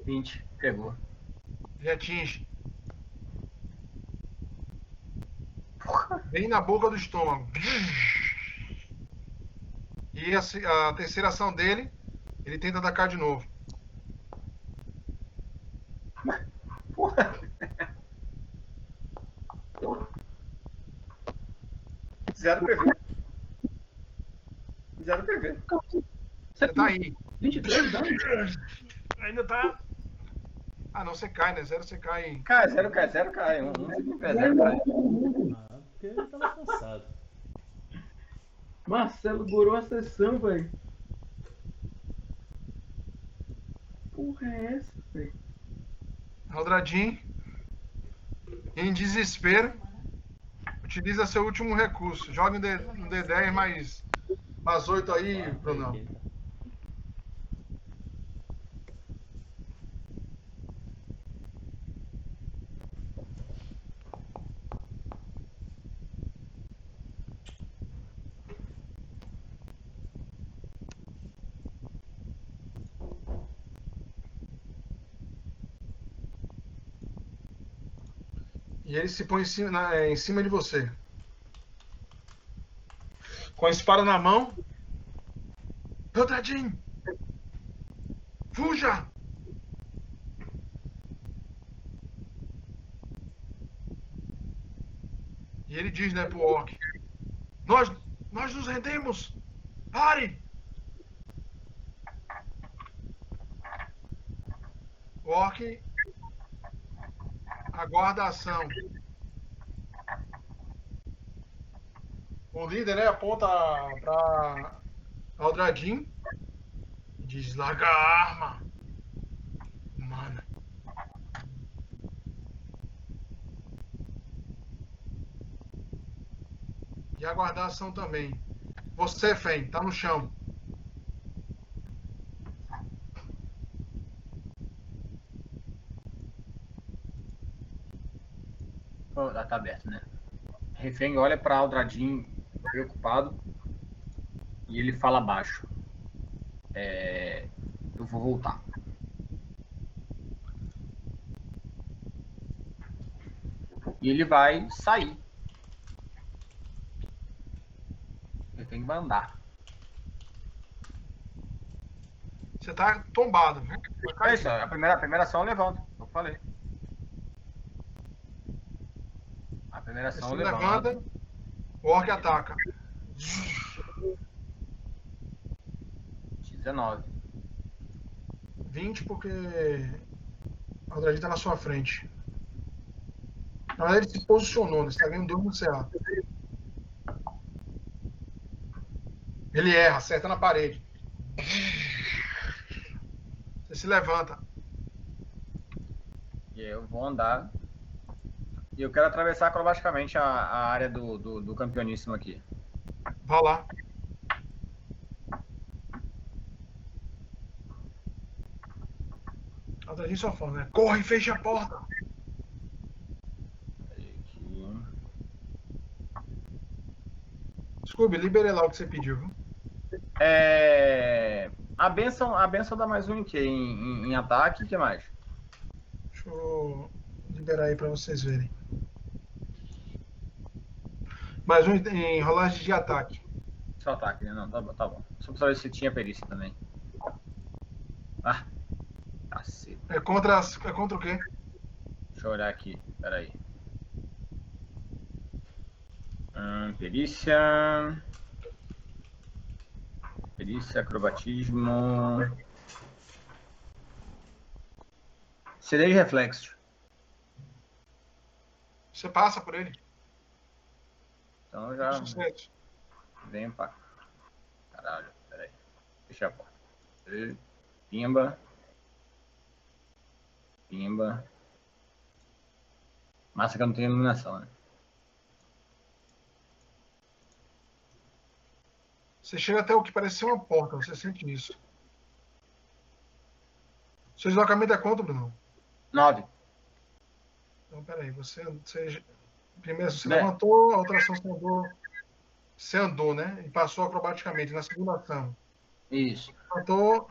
20, pegou. Ele atinge. Bem na boca do estômago. E a, a terceira ação dele, ele tenta atacar de novo. Porra. Zero PV. Zero PV. Você tá aí. 23 dano. Ainda tá. Ah, não, você cai, né? Zero você cai. Cai, zero cai, zero cai. Um, um fica em pé, zero cai. Ah, porque ele tava cansado. Marcelo gorou a sessão, velho. Porra é essa, velho? Aldradin, em desespero, utiliza seu último recurso. Joga um D- um D10 mais, mais 8 aí, Brunão. E ele se põe em cima, na- é, em cima de você. Com a espada na mão. Aldradin! Fuja! E ele diz, né, pro Orc: Nós, nós nos rendemos! Pare! O Orc aguarda a ação. O líder, né, aponta para Aldradin e diz: larga a arma, humana. E aguardar a ação também. Você, Fen, tá no chão. Oh, tá tá aberto, né? Refém olha pra Aldradin preocupado e ele fala baixo. É, eu vou voltar. E ele vai sair. Refém vai andar. Você tá tombado, viu? É isso, a primeira, a primeira ação eu levanto, eu falei. A primeira ação levanto. levanta, o orc ataca. 19. 20 porque o Aldradim tá na sua frente. Na verdade, ele se posicionou, né? Você tá ganhando 2 no CA. Ele erra, acerta na parede. Você se levanta. E aí eu vou andar. E eu quero atravessar acrobaticamente a, a área do, do, do campeoníssimo aqui. Vá lá. Aldradim só fala, né? Corre e fecha a porta. Aqui. Scooby, liberei lá o que você pediu, viu? É, a benção, a benção dá mais um em quê? Em, em, em ataque, o que mais? Deixa eu liberar aí pra vocês verem. Mais um em rolagem de ataque. Só ataque, né? Não, tá, bom, tá bom. Só pra saber se tinha perícia também. Ah, cacete. É contra, as- é contra o quê? Deixa eu olhar aqui, peraí. Hum, perícia. Perícia, acrobatismo. CD de reflexo. Você passa por ele. Então já venho pra. Caralho, peraí. Deixa a porta. Pimba. Pimba. Massa que eu não tenho iluminação, né? Você chega até o que parece ser uma porta, você sente isso. Seu deslocamento é quanto, Bruno? 9. Então, peraí, você, você primeiro você Né? levantou, a outra ação você andou, você andou, né? E passou acrobaticamente na segunda ação. Isso. Levantou,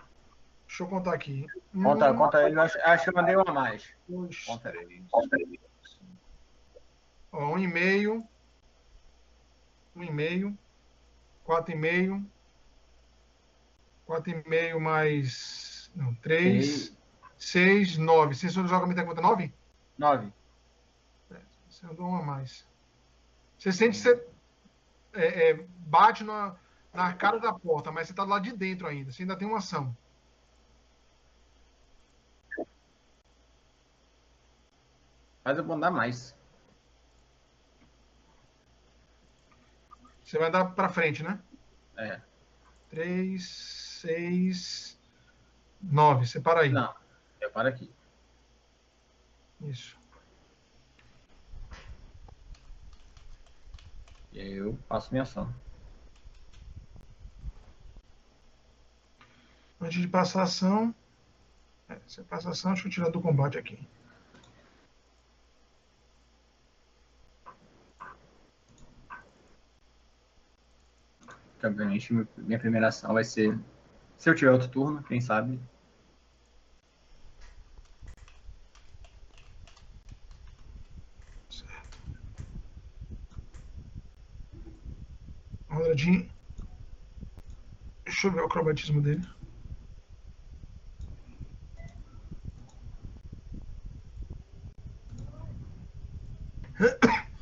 deixa eu contar aqui. Conta, Um, conta aí. Acho, acho que eu mandei uma a mais. dois, Conta aí. Ó, um e meio, um e meio, quatro e meio, quatro e meio mais, não, três, seis, nove. Você só joga muita conta nove? 9. Andou uma a mais. Você sente que você é, é, bate na, na cara da porta, mas você tá do lado de dentro ainda. Você ainda tem uma ação. Mas eu vou andar mais. Você vai andar pra frente, né? É. Três, seis, nove. Você para aí. Não. Eu paro aqui. Isso. E aí eu faço minha ação. Antes de passar a ação. É, você passa a ação, deixa eu tirar do combate aqui. Obviamente, minha primeira ação vai ser. Se eu tiver outro turno, quem sabe. Certo. Rodradinho. Deixa eu ver o acrobatismo dele.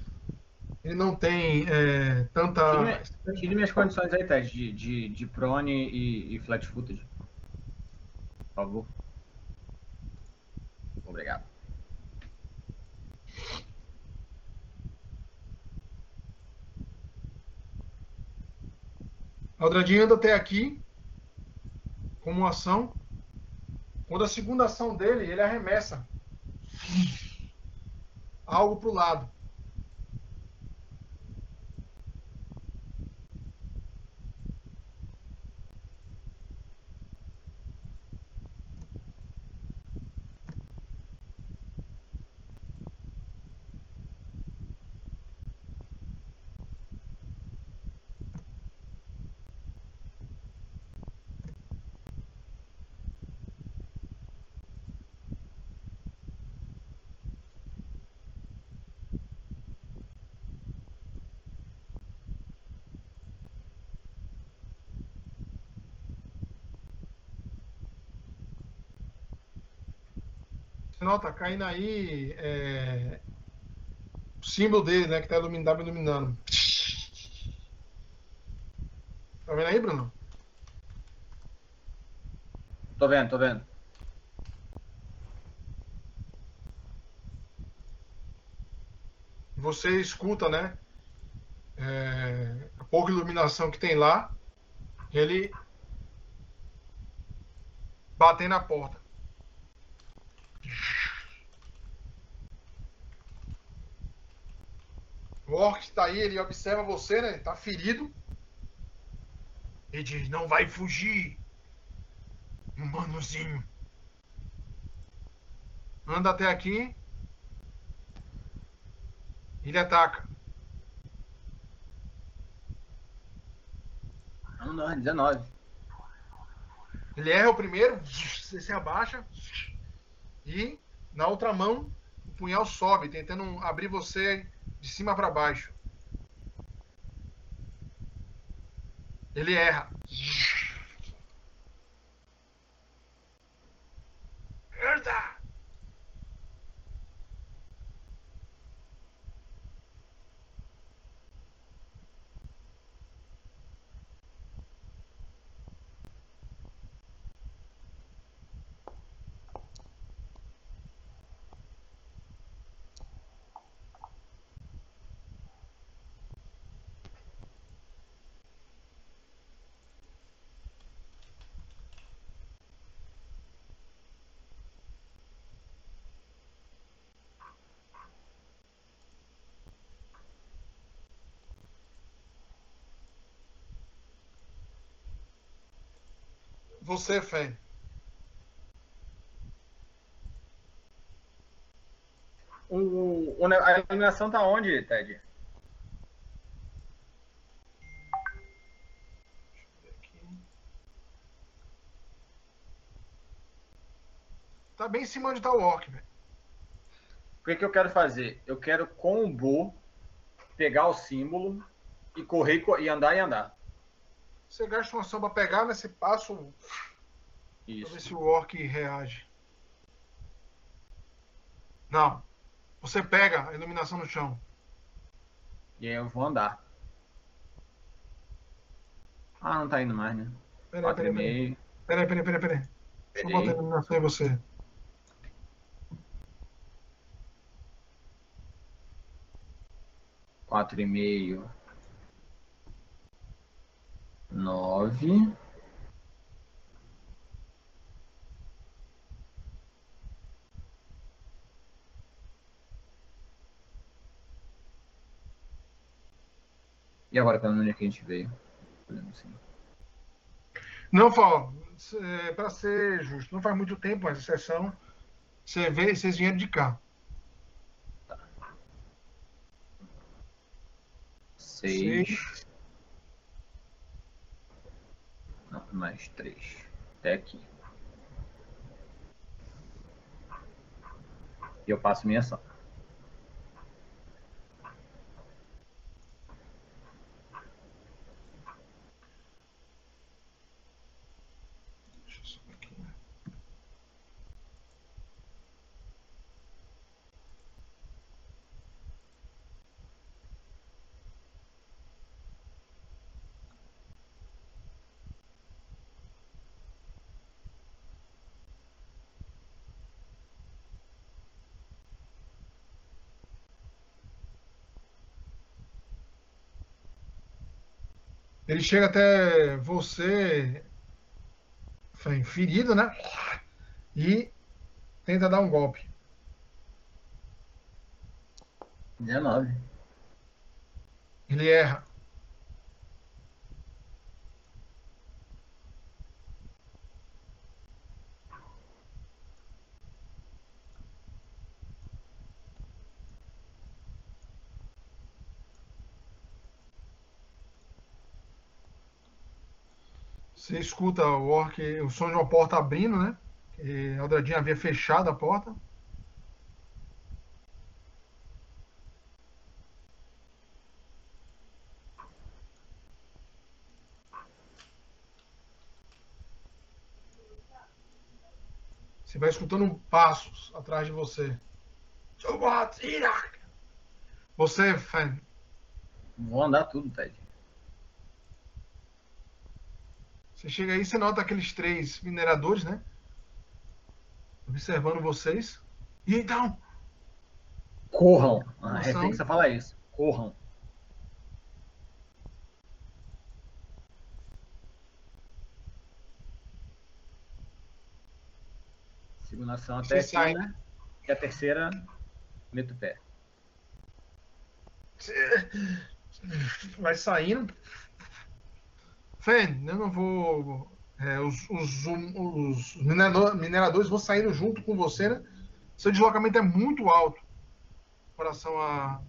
Ele não tem é, tanta. Tire, minhas condições aí, Ted, de, de, de prone e, e flat footed. Por favor. Obrigado. Aldradinho anda até aqui como ação. Quando a segunda ação dele, ele arremessa algo para o lado. Você nota caindo aí é, o símbolo dele, né? Que tá iluminando, iluminando. Tá vendo aí, Bruno? Tô vendo, tô vendo. Você escuta, né? É, a pouca iluminação que tem lá. Ele bater na porta. O orc está aí, ele observa você, né? Tá ferido. Ele diz: Não vai fugir, humanozinho. Anda até aqui. Ele ataca. Não, não, 19. Ele erra o primeiro, você se abaixa e na outra mão o punhal sobe, tentando abrir você de cima para baixo. Ele erra. Merda! Você, Fê. O, o, a iluminação tá onde, Ted? Tá bem em cima onde tá o orc, velho. O que, que eu quero fazer? Eu quero com o Bo pegar o símbolo e correr co- e andar e andar. Você gasta uma ação pra pegar, né? Você passa o... pra ver Isso. se o orc reage. Não. Você pega a iluminação no chão. E aí eu vou andar. Ah, não tá indo mais, né? Peraí, peraí, peraí. Peraí, peraí, peraí, peraí. Deixa eu botar a iluminação em você. Quatro e meio. Nove. E agora, pelo onde é que a gente veio? Não, Fala, é, para ser justo, não faz muito tempo essa sessão. Você vê, vocês vieram de cá. Seis. Não, mais três. Até aqui. E eu passo minha ação. Ele chega até você, ferido, né? E tenta dar um golpe. 19. Ele erra. Você escuta o orc, o som de uma porta abrindo, né? E Aldradinho havia fechado a porta. Você vai escutando passos atrás de você. Você, Fen, Vou andar tudo, Ted. Você chega aí, você nota aqueles três mineradores, né? Observando vocês. E então? Corram. A referência fala isso. Corram. Segunda ação até Você aqui, sai. né? E a terceira, meto o pé. Você vai saindo. Fen, eu não vou. é, os, os, os minerador- mineradores vão saindo junto com você, né? Seu deslocamento é muito alto. Em comparação a.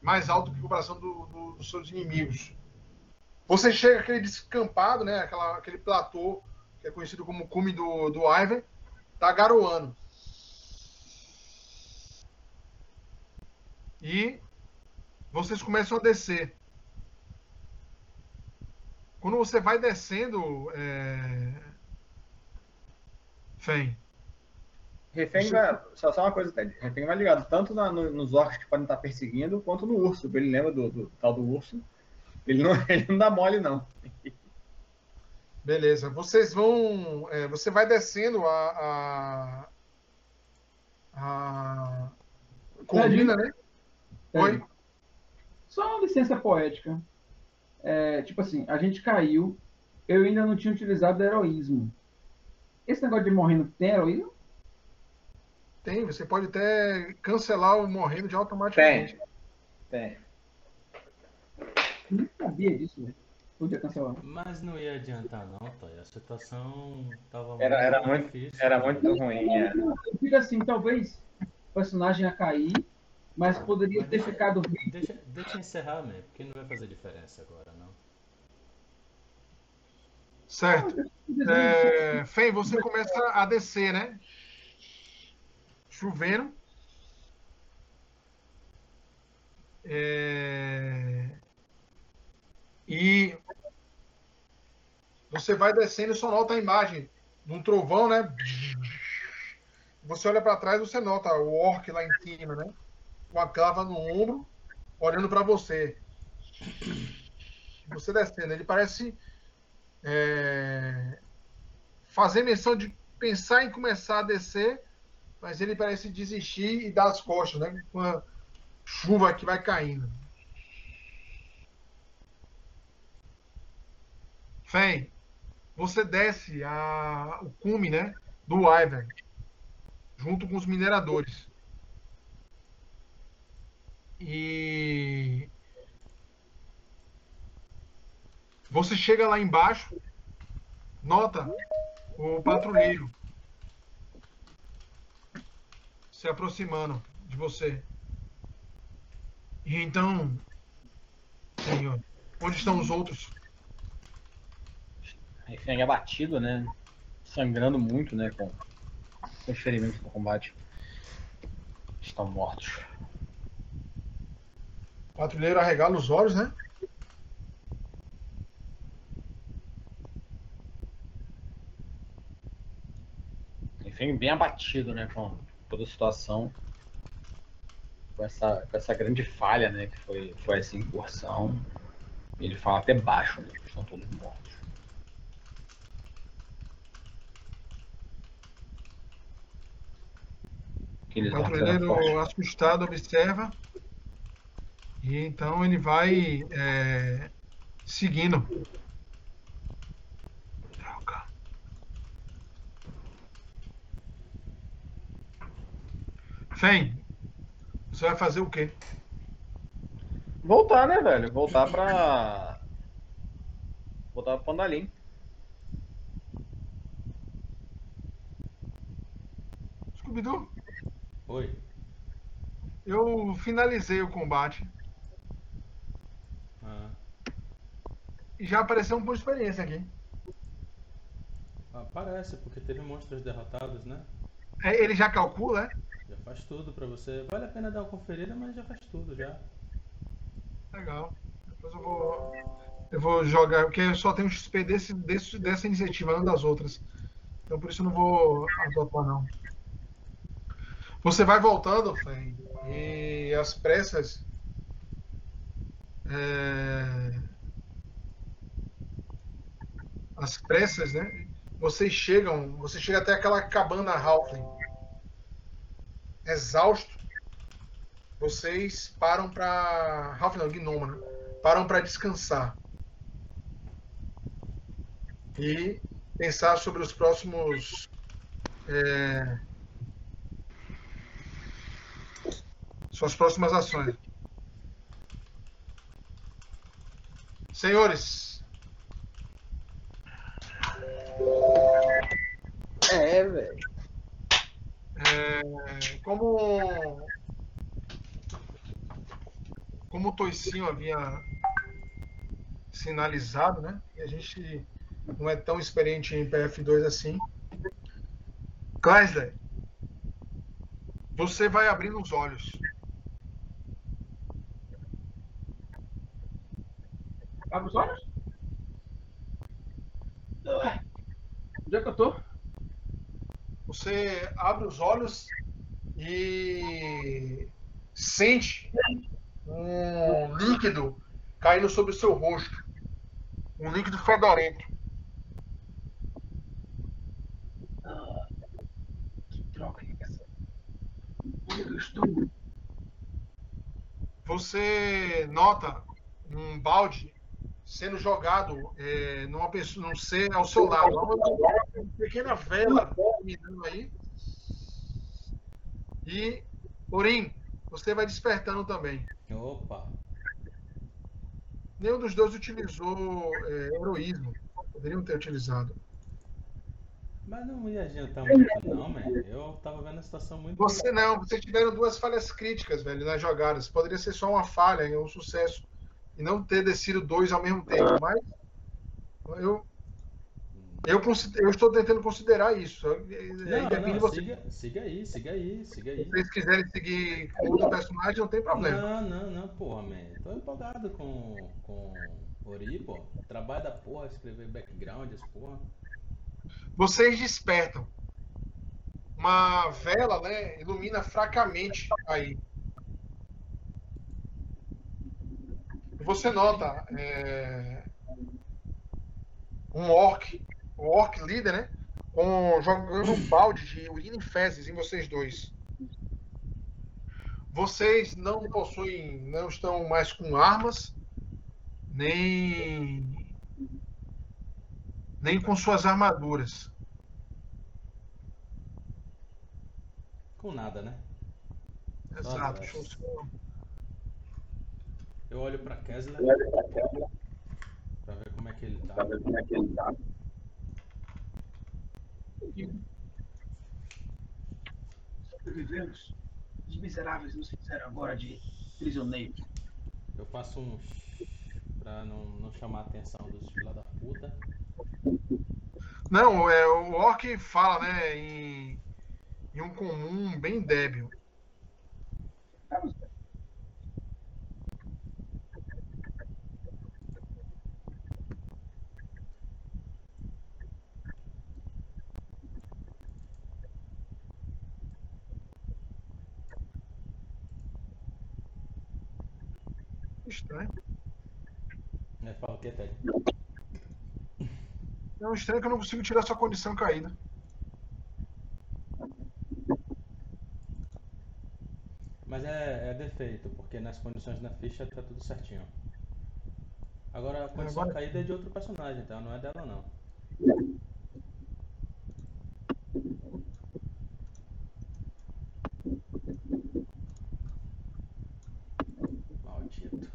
Mais alto que em comparação do- do- dos seus inimigos. Você chega aquele descampado, né? Aquela, aquele platô que é conhecido como cume do, do Ivan. Tá garoando. E vocês começam a descer. Quando você vai descendo, é... Fen, Refém vai. Só, só uma coisa, Ted. Refém vai ligado tanto na- no- nos orcs que podem estar perseguindo, quanto no urso. Ele lembra do, do tal do urso. Ele não, ele não dá mole, não. beleza. Vocês vão, é, você vai descendo a, a, a colina, né? Oi. Só uma licença poética. É, tipo assim, a gente caiu, eu ainda não tinha utilizado heroísmo. Esse negócio de morrendo tem heroísmo? Tem. Você pode até cancelar o morrendo de automaticamente. Tem. Eu nem sabia disso, velho. Podia cancelar. Mas não ia adiantar não, Toy. A situação tava Era, era, muito, difícil. era muito ruim. é. Eu digo assim, talvez o personagem ia cair, mas poderia Mas ter deixa- ficado vivo. Deixa, deixa eu encerrar mesmo, porque não vai fazer diferença agora, não. Certo. É, Fen, você começa a descer, né? Chovendo. É, E você vai descendo e só nota a imagem de um trovão, né? Você olha para trás, você nota o orc lá em cima, né? Com a clava no ombro, olhando para você. Você descendo, ele parece é, fazer menção de pensar em começar a descer, mas ele parece desistir e dar as costas, né? Com a chuva que vai caindo. Fen, você desce a, o cume, né? Do Ivan, junto com os mineradores. E você chega lá embaixo, nota o patrulheiro se aproximando de você. E então, senhor, onde estão os outros? Refém abatido, né? Sangrando muito, né? Com, os ferimentos do combate. Estão mortos. Patrulheiro arregala os olhos, né? Refém bem abatido, né? Com toda a situação. Com essa, com essa grande falha, né? Que foi, foi essa incursão. Ele fala até baixo, né? que Estão todos mortos. O patrulheiro assustado observa. E então ele vai é, seguindo. Droga. Fen, você vai fazer o quê? Voltar, né, velho? Voltar pra. Voltar pro Pandalim. Scooby-Doo, Oi. eu finalizei o combate Ah, e já apareceu um ponto de experiência aqui. ah, parece, porque teve monstros derrotados, né? É, Ele já calcula, né? Já faz tudo pra você. Vale a pena dar uma conferida, mas já faz tudo já. Legal. Depois eu vou. Eu vou jogar, porque eu só tenho XP desse, desse, dessa iniciativa, não das outras. Então por isso eu não vou adotar não. Você vai voltando, Fen, e as pressas. é, As pressas, né? Vocês chegam, você chega até aquela cabana Halfling. Exausto, vocês param para Halfling, não, Gnoma, né? Param para descansar. E pensar sobre os próximos é, suas próximas ações. Senhores, É, velho. é, como como o Toicinho havia sinalizado, né? E a gente não é tão experiente em PF2 assim. Chrysler, você vai abrindo os olhos. Abre os olhos. Ué, Onde é que eu tô? Você abre os olhos e sente um líquido caindo sobre o seu rosto. Um líquido fedorento. Que droga é essa? Onde eu estou? Você nota um balde sendo jogado é, numa pessoa, num ser ao seu lado. Uma, pequena vela iluminando aí. E, Orim, você vai despertando também. Opa. Nenhum dos dois utilizou é, heroísmo. Poderiam ter utilizado. Mas não ia adiantar muito não, man. Eu tava vendo a situação muito. Você não, vocês tiveram duas falhas críticas, velho, nas jogadas. Poderia ser só uma falha um sucesso. E não ter descido dois ao mesmo tempo. Mas eu, eu, eu estou tentando considerar isso. Aí Não, depende de não, vocês. siga, siga aí, siga aí, siga aí. Se vocês quiserem seguir com outro personagem, não tem problema. Não, não, não, porra, man. Tô empolgado com, com Ori, pô. Trabalho da porra, escrever background, as porra. Vocês despertam. Uma vela, né, ilumina fracamente aí. Você nota é, um orc, o orc líder, né, com, jogando um balde de urina e fezes em vocês dois. Vocês não possuem, não estão mais com armas, nem nem com suas armaduras. Com nada, né? Exato. Deixa eu Eu olho pra Kessler pra ver como é que ele tá. Sobrevivemos. Os miseráveis nos fizeram agora de prisioneiros. Eu faço um pra não, não chamar a atenção dos filha da puta. Não, é, o orc fala, né, em, em um comum bem débil. Vamos, Estranho. Ele fala o que, Ted? É um estranho que eu não consigo tirar sua condição caída. Mas é, é defeito, porque nas condições da ficha tá tudo certinho. Agora a condição Agora- caída é de outro personagem, tá? Não é dela não. Maldito.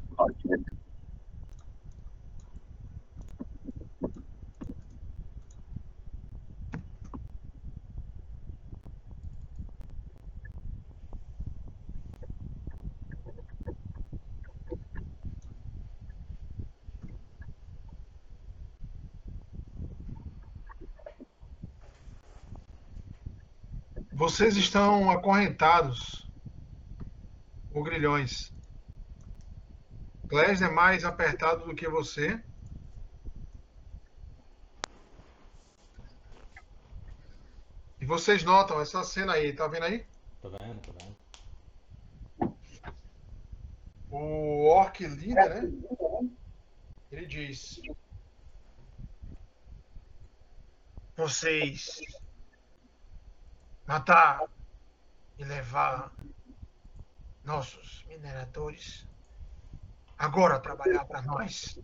Vocês estão acorrentados por grilhões. Glass é mais apertado do que você. E vocês notam essa cena aí, tá vendo aí? Tô vendo, tô vendo. O orc líder, né? Ele diz: Vocês matar e levar nossos mineradores agora a trabalhar para nós.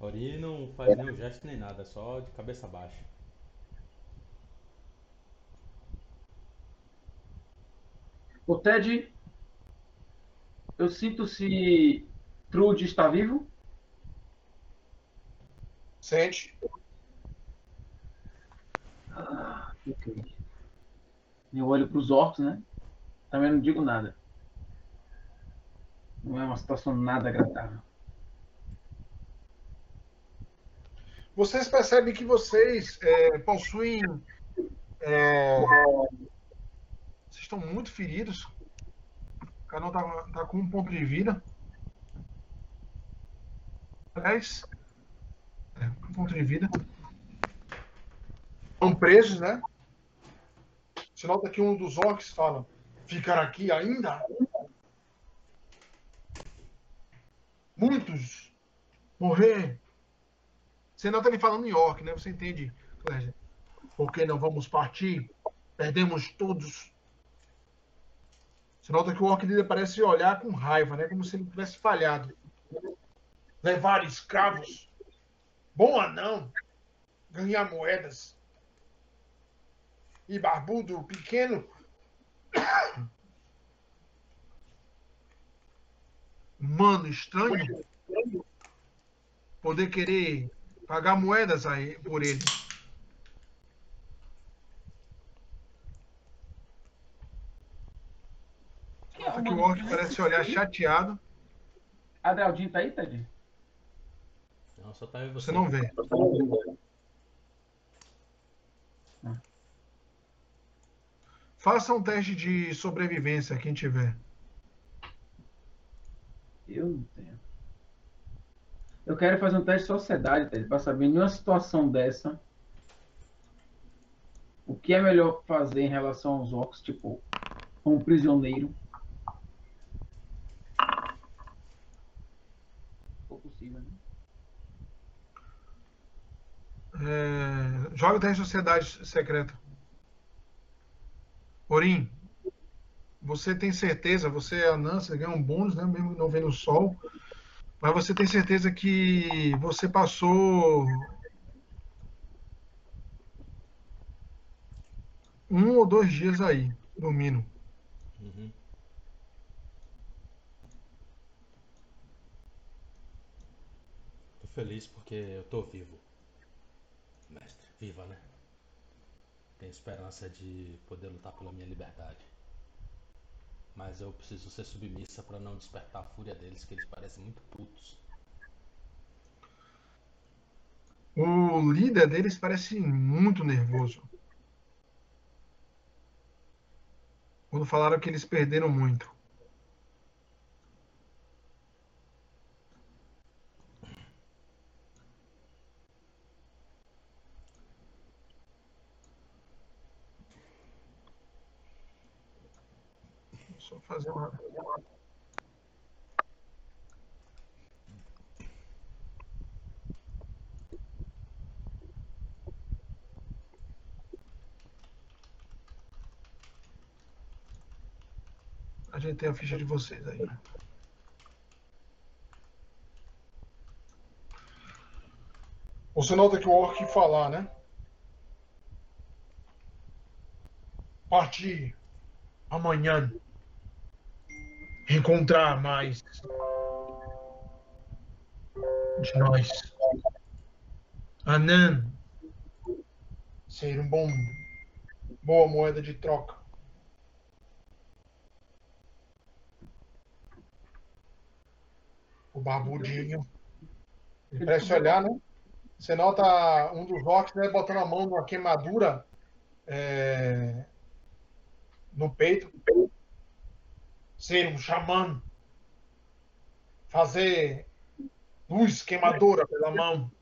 Ori não faz nenhum gesto nem nada, só de cabeça baixa. O Ted, eu sinto se Trude está vivo. Sente? Ah, ok. Eu olho para os orcs, né? Também não digo nada. Não é uma situação nada agradável. Vocês percebem que vocês é, possuem. é, vocês estão muito feridos. O canal tá, tá com um ponto de vida. Aliás, é, um ponto de vida. Estão presos, né? Você nota que um dos orcs fala: Ficar aqui ainda? Muitos morrer. Você nota ele falando em orc, né? Você entende, Clésia? Por que não vamos partir? Perdemos todos. Você nota que o orc dele parece olhar com raiva, né? Como se ele tivesse falhado. Levar escravos. Bom anão. Ganhar moedas. E barbudo pequeno. Mano estranho. Poder querer pagar moedas aí por ele. Nota que o orc parece olhar chateado. Adraldinho tá aí, Ted? Não, só tá eu e Você não vê. Faça um teste de sobrevivência, quem tiver. Eu não tenho. Eu quero fazer um teste de sociedade, Ted, para saber em uma situação dessa o que é melhor fazer em relação aos orcs, tipo, um prisioneiro. Se for possível, né? É, joga o teste de sociedade secreta. Orim, você tem certeza, você é anã, você ganha um bônus, né? Mesmo não vendo o sol. Mas você tem certeza que você passou um ou dois dias aí, dormindo. Uhum. Tô feliz porque eu tô vivo. Viva, né? Tenho esperança de poder lutar pela minha liberdade. Mas eu preciso ser submissa pra não despertar a fúria deles, que eles parecem muito putos. O líder deles parece muito nervoso. Quando falaram que eles perderam muito. Só fazer uma. A gente tem a ficha de vocês aí. Você nota que o orc falar, né? Partir amanhã. Encontrar mais de nós. Anan. Ser um bom boa moeda de troca. O barbudinho. Ele parece olhar, né? Você nota um dos rocks, né, botando a mão numa queimadura é, no peito. Ser um xamã. Fazer luz queimadora pela mão.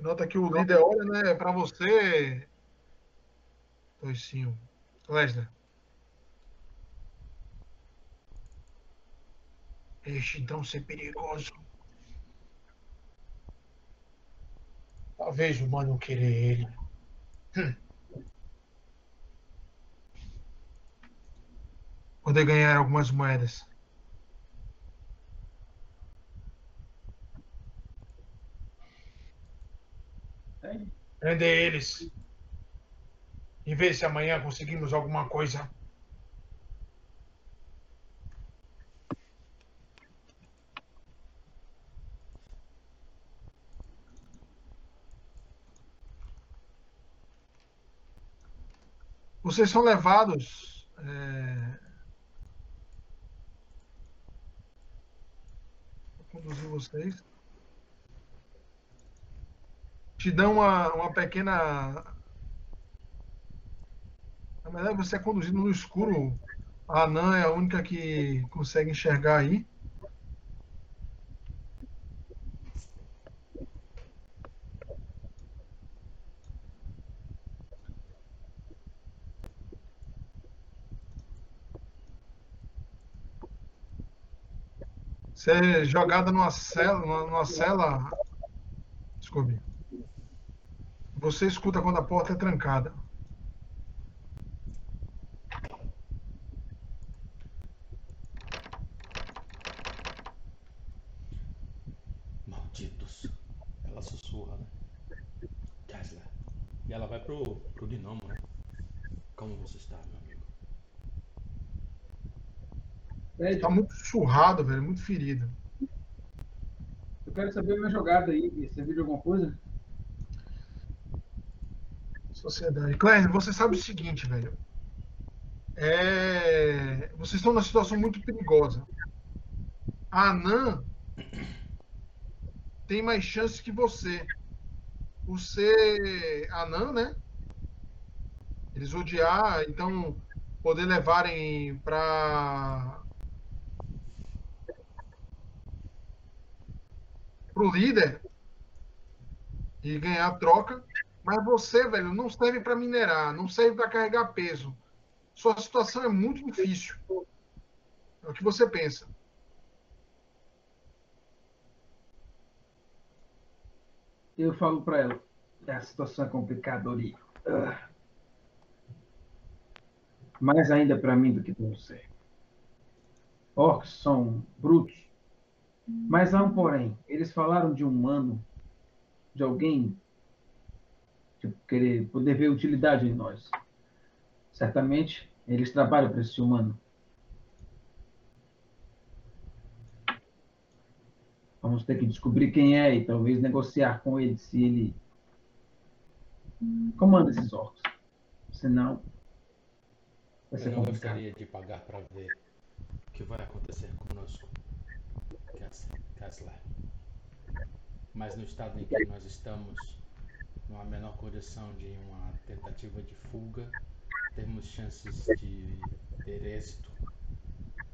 Nota que o líder olha, né, para você, Toicinho. Lesnar. Deixe então ser perigoso. Talvez o humano querer ele. Hum. Poder ganhar algumas moedas. Prender eles. E ver se amanhã conseguimos alguma coisa. Vocês são levados. É... conduzir vocês. Te dão uma, uma pequena. Na verdade, você é conduzido no escuro. A Anã é a única que consegue enxergar aí. Você é jogada numa cela, numa, cela. Desculpe. Você escuta quando a porta é trancada. Malditos. Ela sussurra, né? Kessler. E ela vai pro, pro Dinamo, né? Como você está, meu amigo? Fred, Tá muito surrado, velho, muito ferido. eu quero saber a minha jogada aí. Você viu de alguma coisa? Sociedade. Claire, você sabe o seguinte, velho. É... Vocês estão numa situação muito perigosa. A Anã tem mais chances que você. Por ser Anã, né? Eles odiar, então poder levarem para pro líder e ganhar troca. Mas você, velho, não serve para minerar, não serve para carregar peso. Sua situação é muito difícil. É o que você pensa. Eu falo pra ela. A situação é complicada, Ori. Ah. Mais ainda pra mim do que pra você. Orcs são brutos. Mas há um porém. Eles falaram de um humano, de alguém tipo, querer poder ver utilidade em nós. Certamente eles trabalham para esse humano. Vamos ter que descobrir quem é e talvez negociar com ele se ele comanda esses orcs. Senão, vai ser Eu não complicado. gostaria de pagar para ver o que vai acontecer conosco, Kessler. Mas no estado em que nós estamos, não há menor condição de uma tentativa de fuga, temos chances de ter êxito,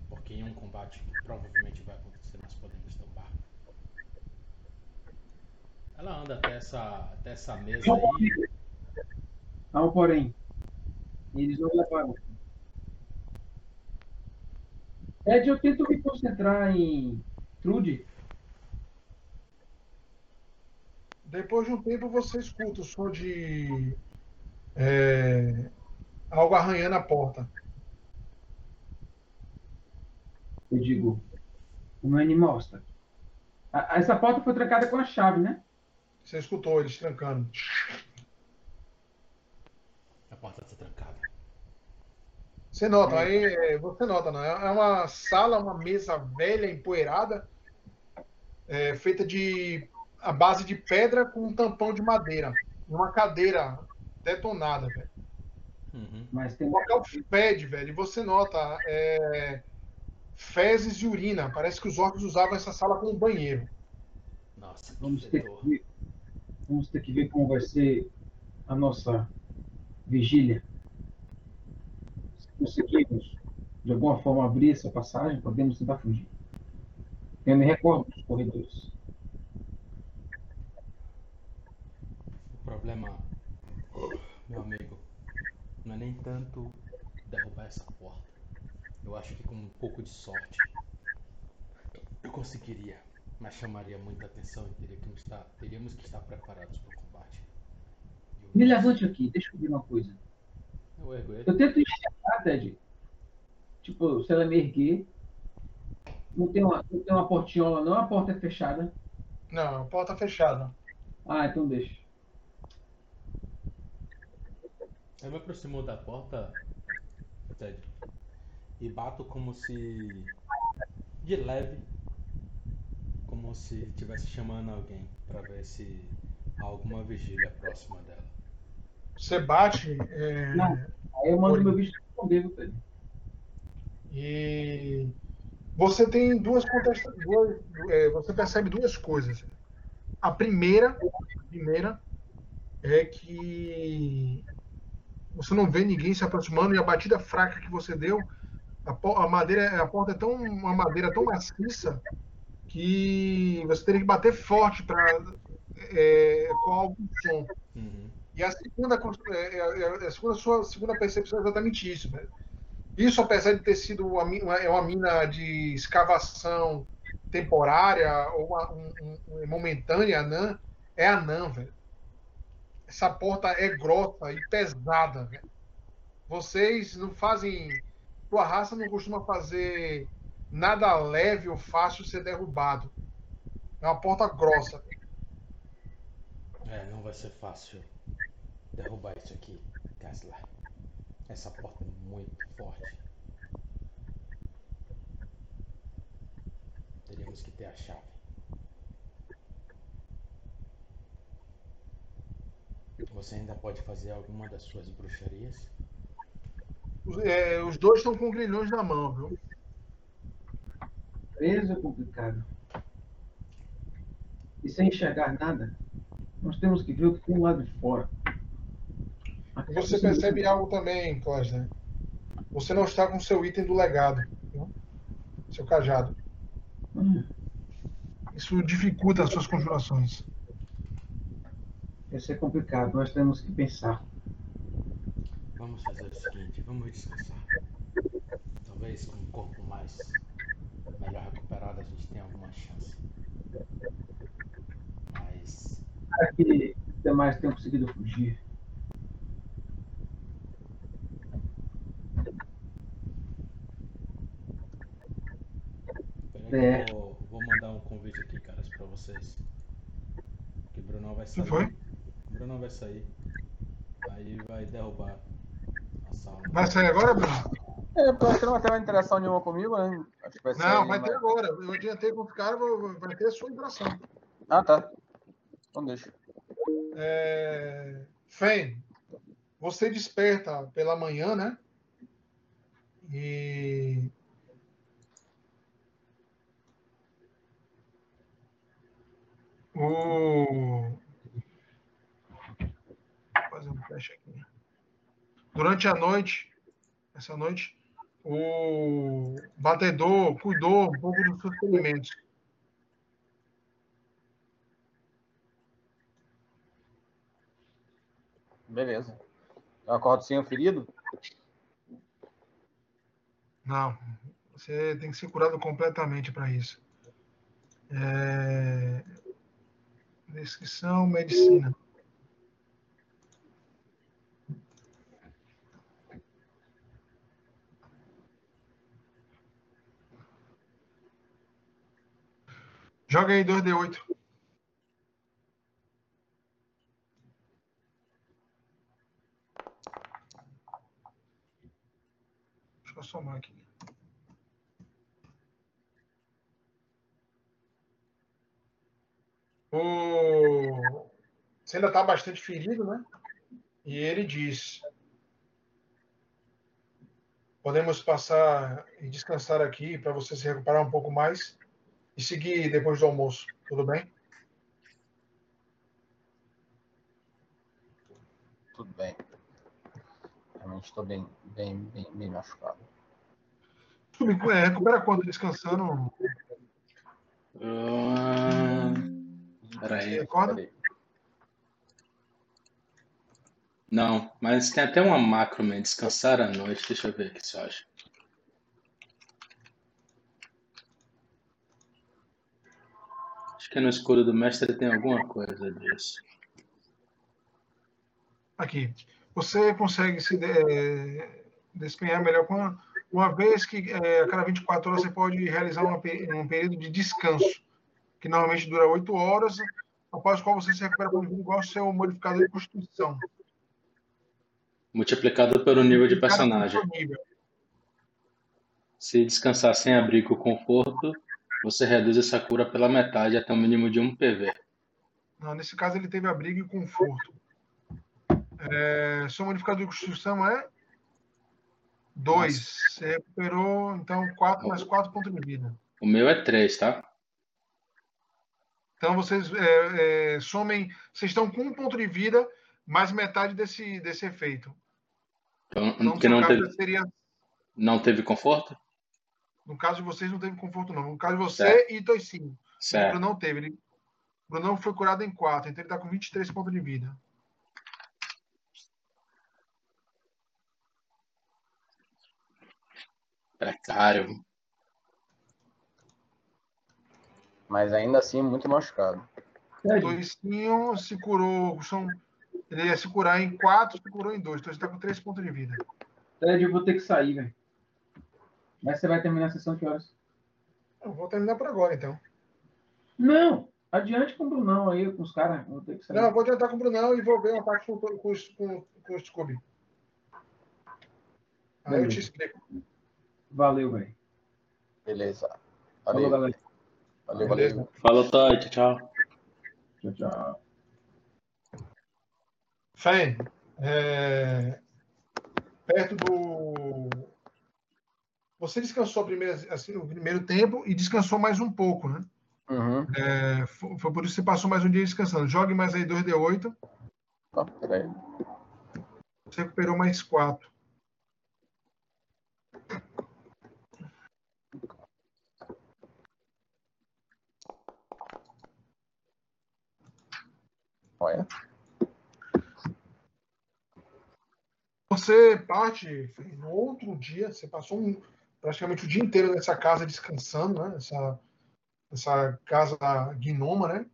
porque em um combate que provavelmente vai acontecer, nós podemos tombar. Ela anda até essa, até essa mesa aí, Há porém. Eles não levaram. Ed, eu tento me concentrar em Trude. Depois de um tempo você escuta o som de é, algo arranhando a porta. Eu digo, o meu animal está aqui. A- Essa porta foi trancada com a chave, né? Você escutou eles trancando. a porta está trancada. Você nota, aí é, você nota, né? É uma sala, uma mesa velha, empoeirada, é, feita de a base de pedra com um tampão de madeira. E uma cadeira detonada, velho. Uhum. Mas tem O local fede, velho. E você nota é, fezes e urina. Parece que os orcs usavam essa sala como banheiro. Nossa, Vamos ter, que ver, vamos ter que ver como vai ser a nossa vigília. Se conseguirmos, de alguma forma, abrir essa passagem, podemos tentar fugir. Eu me recordo dos corredores. O problema, meu amigo, não é nem tanto derrubar essa porta. Eu acho que com um pouco de sorte eu conseguiria, mas chamaria muita atenção e teria que estar, teríamos que estar preparados para o combate. Eu- Me levante aqui, deixa eu ver uma coisa. Eu ergo ele. Eu tento enxergar, Ted. Tipo, se ela me erguer. Não tem uma, não tem uma portinhola, não. A porta é fechada. Não, a porta fechada. Ah, então deixa. Eu me aproximo da porta, Ted, e bato como se. de leve, como se estivesse chamando alguém para ver se há alguma vigília próxima dela. Você bate é, Não. Aí eu mando Oi. meu bicho responder, viu, Ted? e você tem duas contesta duas, é, você percebe duas coisas. A primeira, a primeira é que você não vê ninguém se aproximando e a batida fraca que você deu, a, a madeira, a porta é tão uma madeira tão maciça que você teria que bater forte para com algum som. Uhum. E a segunda, cons- é, é, é, a segunda, sua segunda percepção é exatamente isso. Né? Isso, apesar de ter sido uma, é uma mina de escavação temporária ou uma, um, um- um- momentânea, anã, é anã, velho. Essa porta é grossa e pesada, velho. Vocês não fazem. Tua raça não costuma fazer nada leve ou fácil ser derrubado. É uma porta grossa. É, não vai ser fácil derrubar isso aqui, Gaslar. Essa porta é muito forte. Teríamos que ter a chave. Você ainda pode fazer alguma das suas bruxarias? Os, é, os dois estão com grilhões na mão, viu? Preso é complicado. E sem enxergar nada, nós temos que ver o que tem lá de fora. Você percebe algo também, Cosner. Você não está com seu item do legado, seu cajado. Hum, Isso dificulta as suas conjurações. Isso é complicado, nós temos que pensar. Vamos fazer o seguinte, vamos descansar. Talvez com um corpo mais melhor recuperado a gente tenha alguma chance. Mas Para que os demais tenham conseguido fugir. peraí É. vou, vou mandar um convite aqui, caras, pra vocês. Que Bruno vai que sair. foi? Bruno vai sair. Aí vai derrubar a sala. Vai sair agora, Bruno? É, acho que não vai ter uma interação nenhuma comigo, né? Acho que vai Não, vai ter agora. Eu adiantei com os caras, vou- vai ter a sua interação. Ah, tá. Então deixa. É... Fen, você desperta pela manhã, né? E. O. Vou fazer um teste aqui. Durante a noite, essa noite, o batedor cuidou um pouco dos seus ferimentos. Beleza. Eu acordo sem o ferido? Não, você tem que ser curado completamente para isso. É... Descrição, medicina. Joga aí 2D8. Deixa eu somar aqui. O... Você ainda está bastante ferido, né? E ele diz: Podemos passar e descansar aqui para você se recuperar um pouco mais e seguir depois do almoço. Tudo bem? Tudo bem. Realmente estou bem, bem, bem, bem machucado. Sub- é, recupera quando descansando. Você peraí. recorda? Peraí. Não, mas tem até uma macro, man. Descansar à noite. Deixa eu ver aqui se eu acho. Acho que no escudo do mestre tem alguma coisa disso. Aqui. Você consegue se desempenhar melhor com uma, uma vez que é, a cada 24 horas você pode realizar uma um período de descanso, que normalmente dura 8 horas, após o qual você se recupera com vida igual ao seu modificador de constituição. Multiplicado pelo nível de personagem. nível. Se descansar sem abrigo ou conforto, você reduz essa cura pela metade até um mínimo de 1 PV. Não, nesse caso ele teve abrigo e conforto. É, seu modificador de constituição é 2. Você recuperou, então, 4 mais 4 pontos de vida. O meu é 3, tá? Então vocês é, é, somem. Vocês estão com um ponto de vida, mais metade desse, desse efeito. Então, Então, seu não teve, seria. não teve conforto? No caso de vocês, não teve conforto, não. No caso de você Certo. e Toicinho. O Certo. Bruno não teve. Ele, o Bruno foi curado em 4, então ele está com 23 pontos de vida. Precário. Mas ainda assim, muito machucado. Toicinho se curou. São, ele ia se curar em 4, se curou em 2. Então você está com 3 pontos de vida. Ted, eu vou ter que sair, velho. Mas você vai terminar a sessão que horas? Eu vou terminar por agora, então. Não! Adiante com o Brunão aí, com os caras. Eu Vou ter que sair. Não, eu vou adiantar com o Brunão e vou ver uma parte com, com, com, com, o Scooby. Aí eu te explico. Valeu, velho. Beleza. Falou, Valeu, galera. Valeu, valeu. Falou, Toy. Tchau, tchau. Tchau, tchau. Fen, é, perto do. Você descansou a primeira, assim, o primeiro tempo e descansou mais um pouco, né? Uhum. É, foi, foi por isso que você passou mais um dia descansando. Jogue mais aí 2D8, Tá, peraí. você recuperou mais 4. Olha. Você parte no outro dia, você passou um- praticamente o dia inteiro nessa casa descansando, né? Essa, essa casa gnoma, né?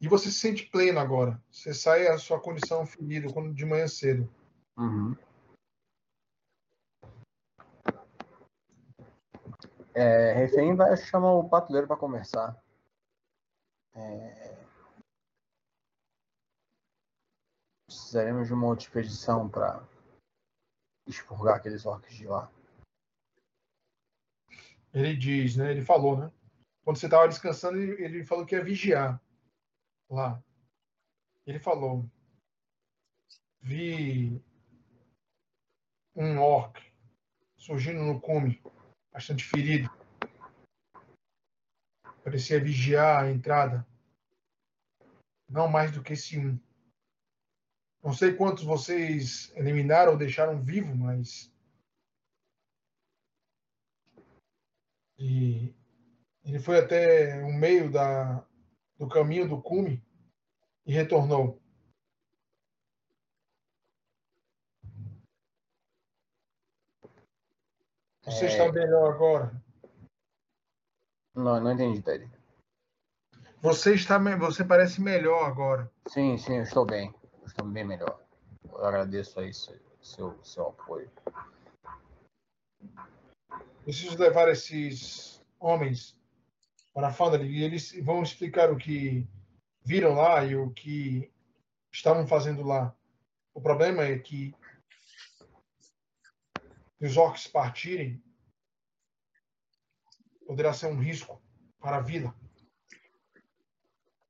E você se sente pleno agora. Você sai a sua condição ferida quando de manhã cedo. Uhum. É, refém vai chamar o patrulheiro para conversar. É, Precisaremos de uma outra expedição para expurgar aqueles orcs de lá. Ele diz, né? Ele falou, né? Quando você estava descansando, ele, falou que ia vigiar lá. Ele falou: Vi um orc surgindo no cume, bastante ferido. Parecia vigiar a entrada. Não mais do que esse um. Não sei quantos vocês eliminaram ou deixaram vivo, mas E ele foi até o meio da, do caminho do cume e retornou. Você É. está melhor agora. Não, não entendi, Ted. Você está, você parece melhor agora. Sim, sim, eu estou bem. Estou bem melhor. Eu agradeço aí seu, seu, seu apoio. Preciso levar esses homens para a Foundry e eles vão explicar o que viram lá e o que estavam fazendo lá. O problema é que se os orcs partirem, poderá ser um risco para a vila.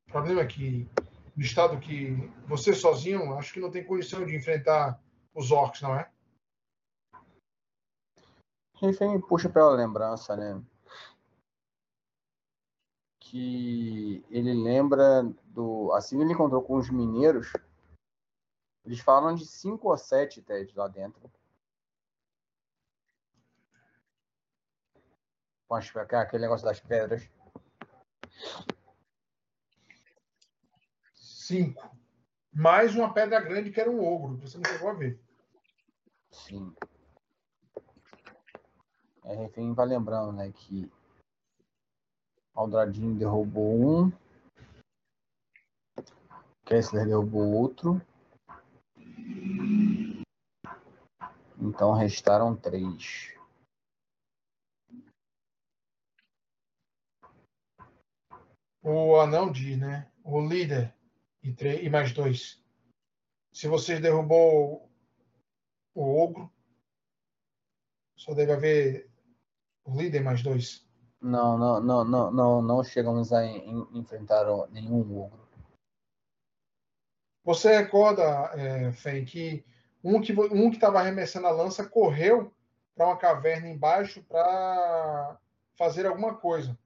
O problema é que, no estado que você sozinho, acho que não tem condição de enfrentar os orcs, não é? Refém puxa pela lembrança, né? Que ele lembra do. Assim ele encontrou com os mineiros, eles falam de cinco ou sete Ted lá dentro. Com aquele negócio das pedras. Cinco. Mais uma pedra grande que era um ogro, que você não chegou a ver. Sim. É, refém vai lembrando, né, que Aldradinho derrubou um. Kessler derrubou outro. Então restaram três. O anão diz, né? O líder e, três, e mais dois. Se você derrubou o ogro, só deve haver o líder mais dois. Não, não, não, não, não, não chegamos a en- enfrentar nenhum ogro. Você recorda, é, Fen, que um que um que estava arremessando a lança correu para uma caverna embaixo para fazer alguma coisa.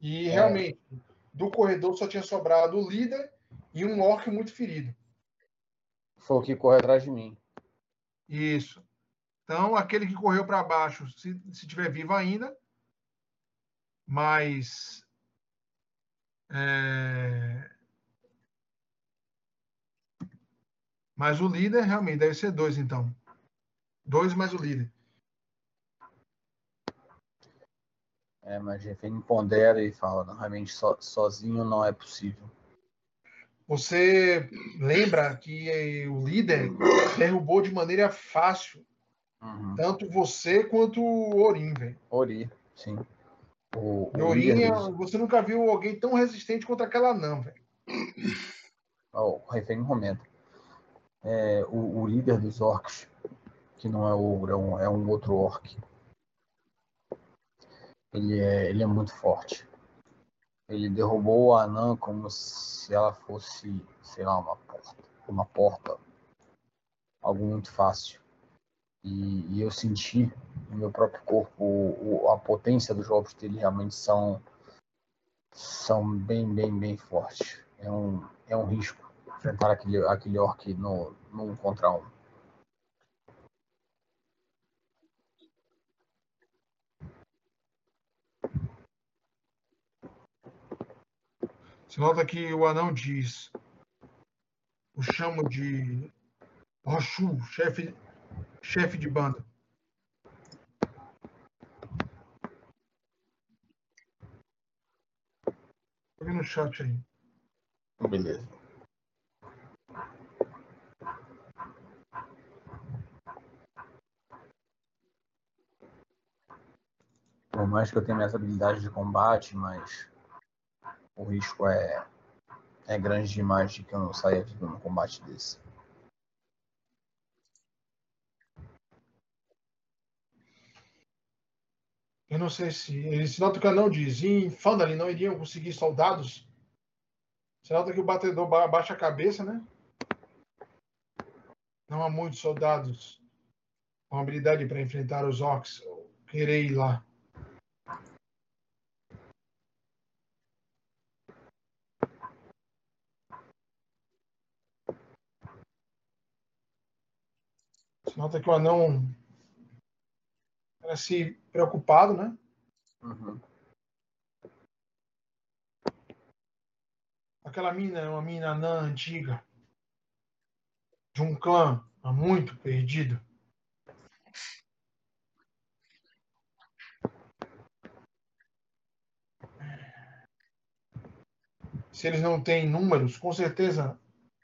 E É. do corredor só tinha sobrado o líder e um orc muito ferido. Foi o que correu atrás de mim. Isso. Então, aquele que correu para baixo, se, se tiver vivo ainda, mas. é, Mas o líder realmente deve ser dois, então. Dois mais o líder. É, mas refém pondera e fala, não, realmente so- sozinho não é possível. Você lembra que o líder derrubou de maneira fácil Uhum. tanto você quanto o Orim, velho. Ori, sim. O, o Orim, é- você nunca viu alguém tão resistente contra aquela não, velho. Ó, o refém comenta. É, o, o líder dos orcs, que não é o ogro, é um, é um outro orc. Ele é, ele é muito forte. Ele derrubou a anã como se ela fosse, sei lá, uma porta. Uma porta. Algo muito fácil. E, e eu senti no meu próprio corpo o, a potência dos golpes dele realmente são são bem, bem, bem fortes. É um, é um risco enfrentar aquele, aquele orc no, no um contra um. Você nota que o anão diz. O chamo de Rochu, chefe, chefe de banda. Põe no chat aí. Beleza. Por mais que eu tenha minhas habilidades de combate, mas o risco é, é grande demais de que eu não saia vivo num combate desse. Eu não sei se. Esse nota que o anão diz. Em Fandalin não iriam conseguir soldados? Nota que o batedor ba- abaixa a cabeça, né? Não há muitos soldados com habilidade para enfrentar os orcs. Querer ir lá. Nota que o anão parece preocupado, né? Uhum. Aquela mina é uma mina anã antiga. De um clã há muito perdido. Se eles não têm números, com certeza.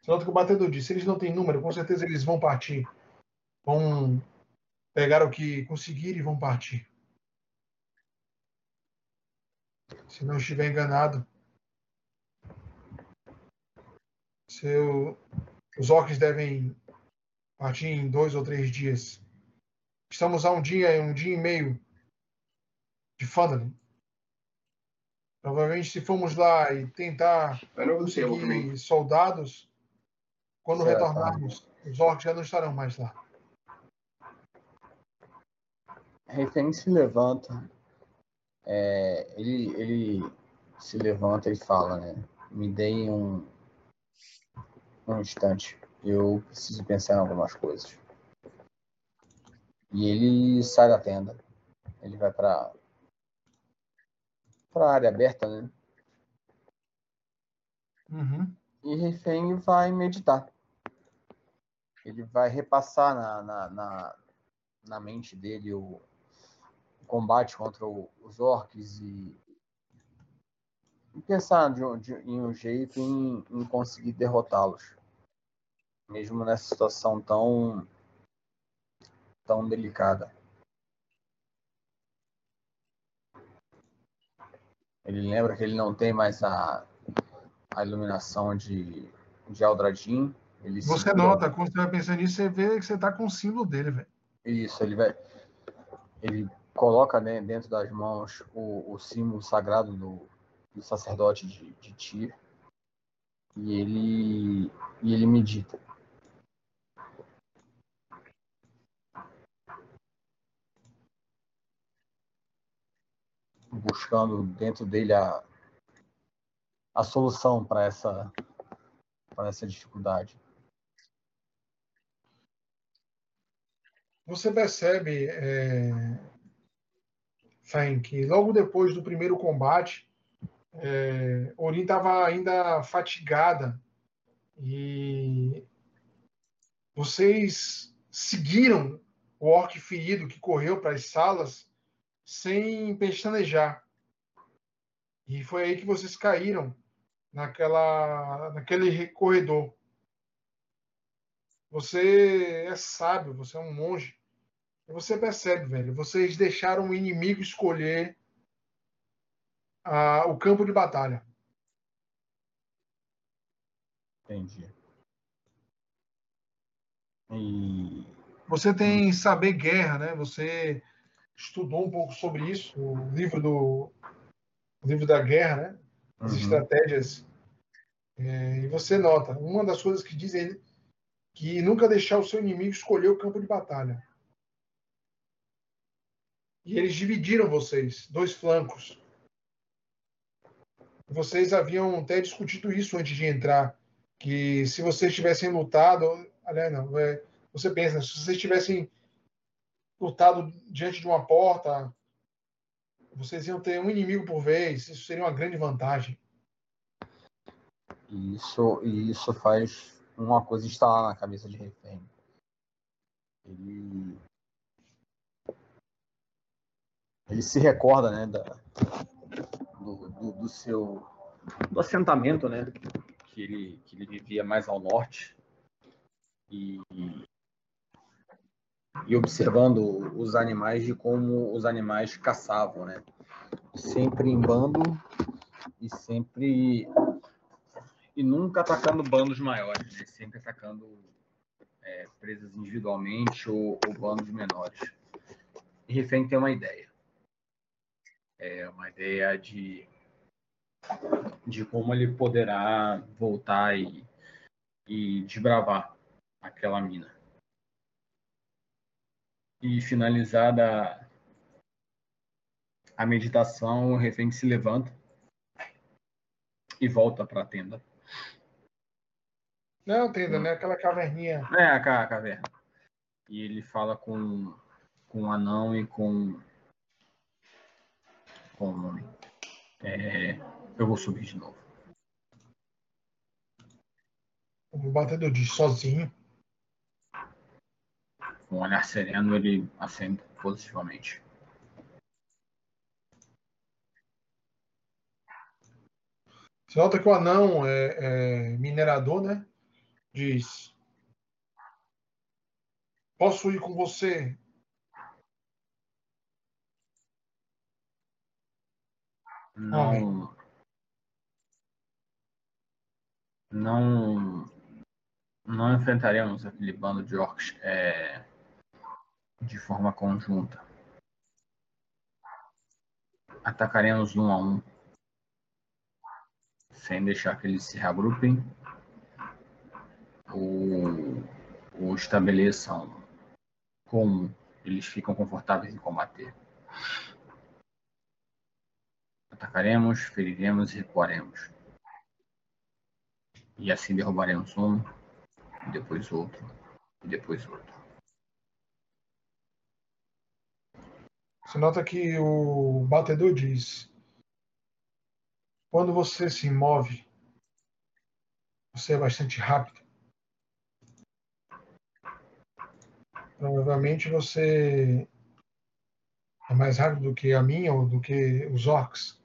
Nota que o batedor disse: se eles não têm número, com certeza eles vão partir. Vão pegar o que conseguirem e vão partir. Se não estiver enganado, seu, os orcs devem partir em dois ou três dias. Estamos a um dia, um dia e meio de Fandalin. Provavelmente, se formos lá e tentar conseguir soldados, quando retornarmos, os orcs já não estarão mais lá. Refém se levanta. É, ele, ele se levanta e fala, né? Me deem um, um instante. Eu preciso pensar em algumas coisas. E ele sai da tenda. Ele vai para para a área aberta, né? Uhum. E refém vai meditar. Ele vai repassar na, na, na, na mente dele o combate contra o- os orcs e, e pensar de, de- em um jeito em, em conseguir derrotá-los. Mesmo nessa situação tão, tão delicada. Ele lembra que ele não tem mais a, a iluminação de, de Aldradin. Ele Você segura- nota, quando você vai pensando nisso, você vê que você tá com o símbolo dele, velho. Isso, ele vai. Ele coloca né, dentro das mãos o, o símbolo sagrado do, do sacerdote de, de Tyr. E ele, e ele medita. Buscando dentro dele a, a solução para essa, para essa dificuldade. Você percebe, é, Que logo depois do primeiro combate, é, Orin estava ainda fatigada e vocês seguiram o orc ferido que correu para as salas sem pestanejar. E foi aí que vocês caíram naquela, naquele corredor. Você é sábio, você é um monge. Você percebe, velho, vocês deixaram o inimigo escolher a- o campo de batalha. Entendi. E Você tem saber guerra, né? Você estudou um pouco sobre isso, o livro do o livro da guerra, né? As Uhum. estratégias. É, e você nota, uma das coisas que dizem ele que nunca deixar o seu inimigo escolher o campo de batalha. E eles dividiram vocês, dois flancos. Vocês haviam até discutido isso antes de entrar, que se vocês tivessem lutado, aliás, não, é, você pensa, se vocês tivessem lutado diante de uma porta, vocês iam ter um inimigo por vez, isso seria uma grande vantagem. Isso, isso faz uma coisa instalar na cabeça de refém. Ele, ele se recorda, né, da, do, do, do seu do assentamento, né, que ele, que ele vivia mais ao norte e, e observando os animais de como os animais caçavam, né, sempre em bando e sempre e nunca atacando bandos maiores, né? sempre atacando é, presas individualmente ou, ou bandos menores. E Refém tem uma ideia. É uma ideia de, de como ele poderá voltar e, e desbravar aquela mina. E finalizada a meditação, o refém se levanta e volta para a tenda. Não, tenda, né? Aquela caverninha. É, a ca- a caverna. E ele fala com, com o anão e com. Com o nome. É, eu vou subir de novo. O batedor diz sozinho. Com um olhar sereno, ele acende positivamente. Você nota que o anão é, é minerador, né? Diz: Posso ir com você? Não. Não. Não enfrentaremos aquele bando de orcs é, de forma conjunta. Atacaremos um a um. Sem deixar que eles se reagrupem ou, ou estabeleçam como eles ficam confortáveis em combater. Atacaremos, feriremos e recuaremos. E assim derrubaremos um, e depois outro, e depois outro. Você nota que o batedor diz: quando você se move, você é bastante rápido. Provavelmente você é mais rápido do que a minha ou do que os orcs.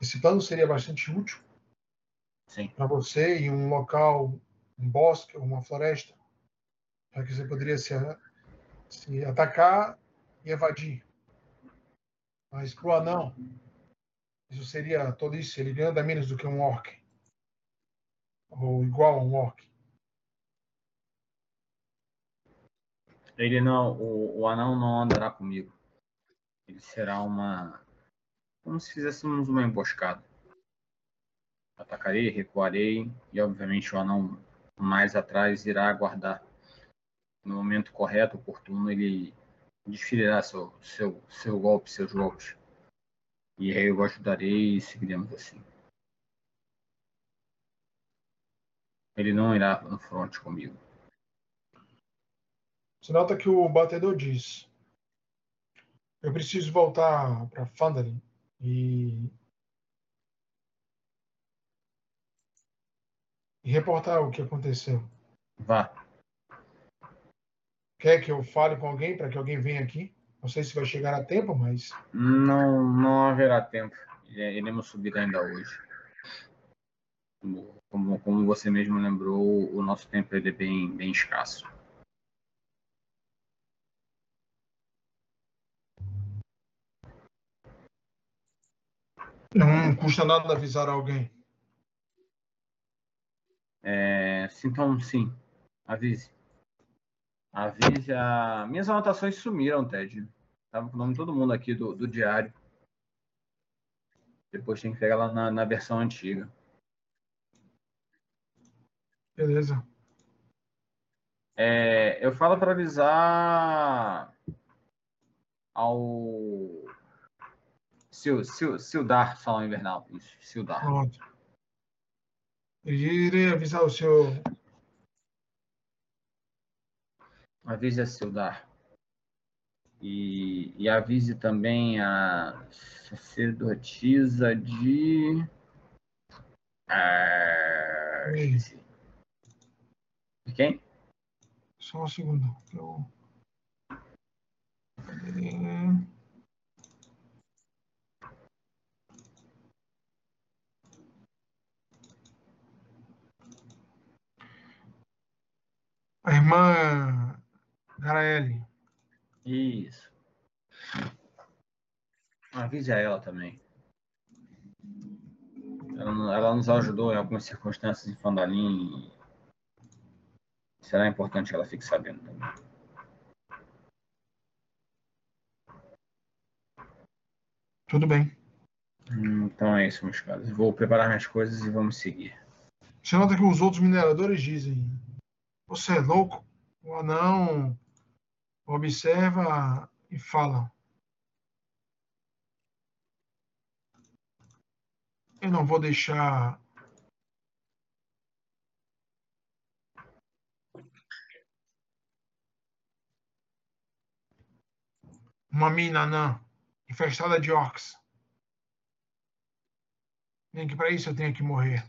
Esse plano seria bastante útil para você em um local, um bosque uma floresta, já que você poderia se, se atacar e evadir. Mas para o anão, isso seria tolice. Ele ganha menos do que um orc. Ou igual a um orc. Ele não, o, o anão não andará comigo. Ele será uma. Como se fizéssemos uma emboscada. Atacarei, recuarei e, obviamente, o anão mais atrás irá aguardar. No momento correto, oportuno, ele desfilará seu, seu, seu golpe, seus golpes. E aí eu ajudarei e seguiremos assim. Ele não irá no front comigo. Você nota que o batedor diz: Eu preciso voltar para Fandalin e. e reportar o que aconteceu. Vá. Quer que eu fale com alguém para que alguém venha aqui? Não sei se vai chegar a tempo, mas Não, não haverá tempo. Ire- Iremos subir ainda hoje. Como, como, você mesmo lembrou, o nosso tempo é bem, bem escasso. Não custa nada avisar alguém. É, então, sim. Avise. Avise a. Minhas anotações sumiram, Ted. Tava com o nome de todo mundo aqui do, do diário. Depois tem que pegar lá na, na versão antiga. Beleza. É, eu falo para avisar ao Sil, Sil, Sildar, Salão Invernal. Isso, Sildar. Pronto. Eu irei avisar o seu. Avise a Sildar. E, e avise também a sacerdotisa de. Ah, quem? Só um segundo. Eu... irmã Garaele. Isso. Avise a ela também. Ela, ela nos ajudou em algumas circunstâncias em Fandalim. Será importante que ela fique sabendo também. Tudo bem. Então é isso, meus caros. Vou preparar minhas coisas e vamos seguir. Você nota que os outros mineradores dizem: Você é louco? O anão observa e fala: Eu não vou deixar uma mina anã infestada de orcs. Nem que para isso eu tenha que morrer.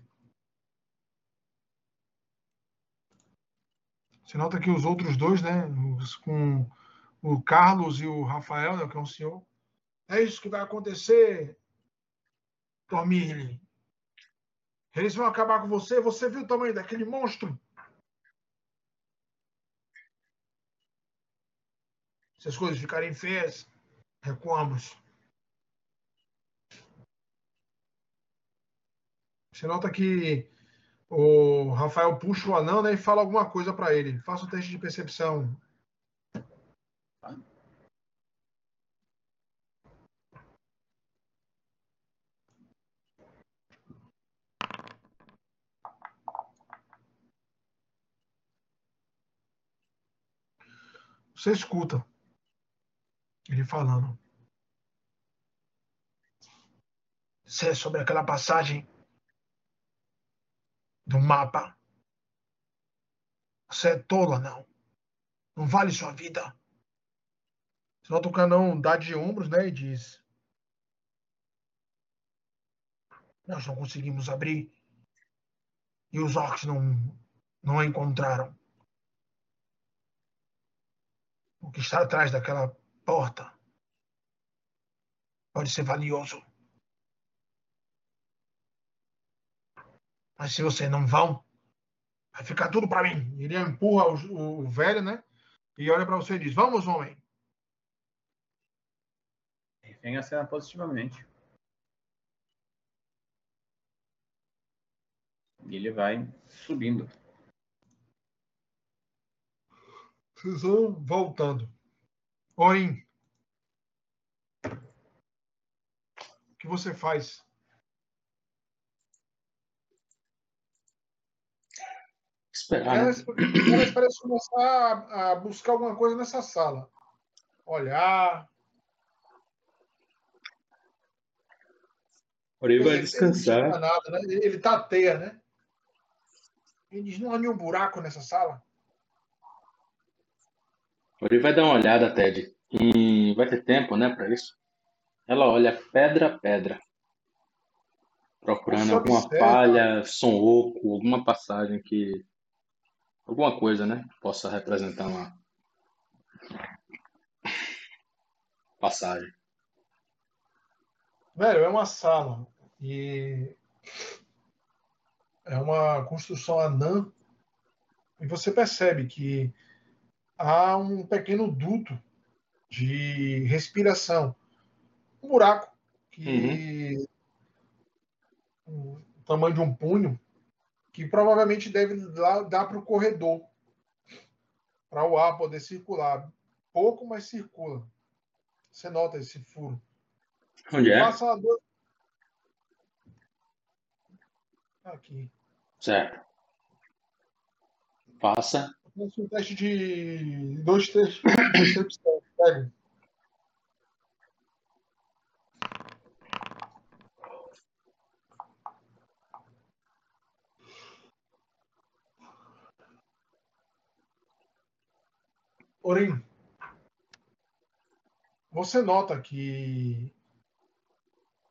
Você nota que os outros dois, né, os, com o Carlos e o Rafael, né, que é um senhor, é isso que vai acontecer, Tormile. Eles vão acabar com você. Você viu o tamanho daquele monstro? Se as coisas ficarem feias, recuamos. Você nota que o Rafael puxa o anão né, e fala alguma coisa para ele. Faça o teste de percepção. Você escuta ele falando. Isso é sobre aquela passagem do mapa. Você é tolo, não. Não vale sua vida. Você nota o canão dá de ombros, né? E diz: nós não conseguimos abrir e os orcs não, não a encontraram. O que está atrás daquela porta pode ser valioso. Mas se vocês não vão, vai ficar tudo para mim. Ele empurra o, o velho, né? E olha para você e diz: Vamos, homem. Refém acena positivamente. E ele vai subindo. Vocês vão voltando. Orin. O que você faz? Esperar. né? Elas, elas parecem começar a, a buscar alguma coisa nessa sala. Olhar. Ori vai Ele- Ele, descansar. não nada, né? ele ele tateia, né? Ele diz: Não há nenhum buraco nessa sala. Ori vai dar uma olhada, Ted. E vai ter tempo, né, pra isso. Ela olha pedra a pedra. Procurando alguma observa- falha, som oco, alguma passagem que. Alguma coisa, né? Que possa representar uma passagem. Velho, é uma sala. E é uma construção anã. E você percebe que há um pequeno duto de respiração. Um buraco que o tamanho de um punho que provavelmente deve dar, para o corredor para o ar poder circular. Pouco, mas circula. Você nota esse furo. Onde é? Passa dois... Aqui. Certo. Passa. Faça um teste de dois testes de percepção. Pega. Orim, você nota que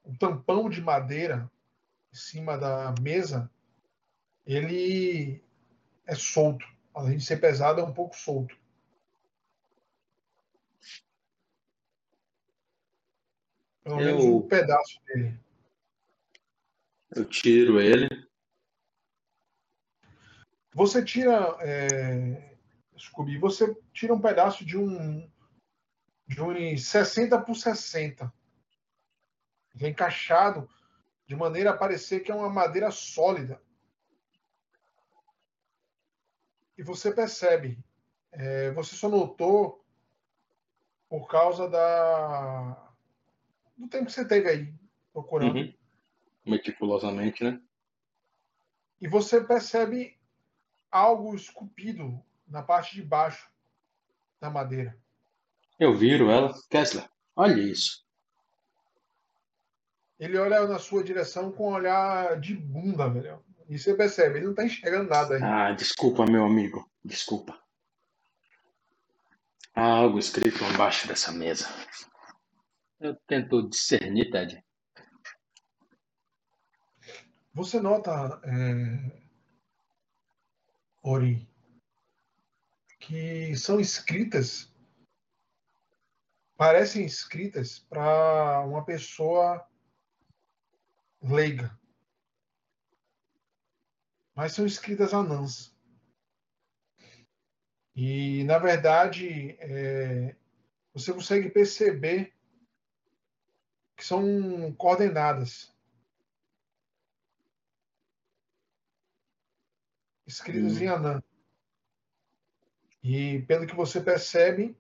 o tampão de madeira em cima da mesa, ele é solto. Além de ser pesado, é um pouco solto. Pelo menos Eu- um pedaço dele. Eu tiro ele. Você tira, é, Scooby, você tira um pedaço de um de uns 60 por 60. Ele é encaixado de maneira a parecer que é uma madeira sólida. E você percebe, é, você só notou por causa da do tempo que você teve aí procurando. Uhum. Meticulosamente, né? E você percebe algo esculpido na parte de baixo da madeira. Eu viro ela. Kessler, olha isso. Ele olha na sua direção com um olhar de bunda, velho. E você percebe, ele não tá enxergando nada aí. Ah, desculpa, meu amigo. Desculpa. Há algo escrito embaixo dessa mesa. Eu tento discernir, Ted. Você nota, é, Ori, que são escritas, parecem escritas para uma pessoa leiga. Mas são escritas anãs. E, na verdade, é, você consegue perceber que são coordenadas. escritas Hum. em anã. E pelo que você percebe,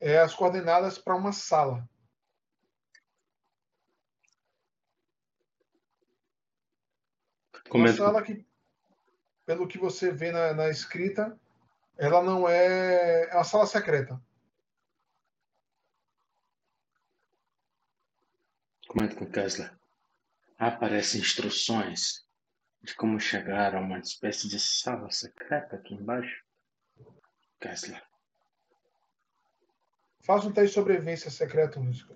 é as coordenadas para uma sala. Uma Comento. sala que, pelo que você vê na, na escrita, ela não é, é uma sala secreta. Comento com Kessler. Aparecem instruções de como chegar a uma espécie de sala secreta aqui embaixo. Kessler. Faça um teste de sobrevivência secreto, Luiz.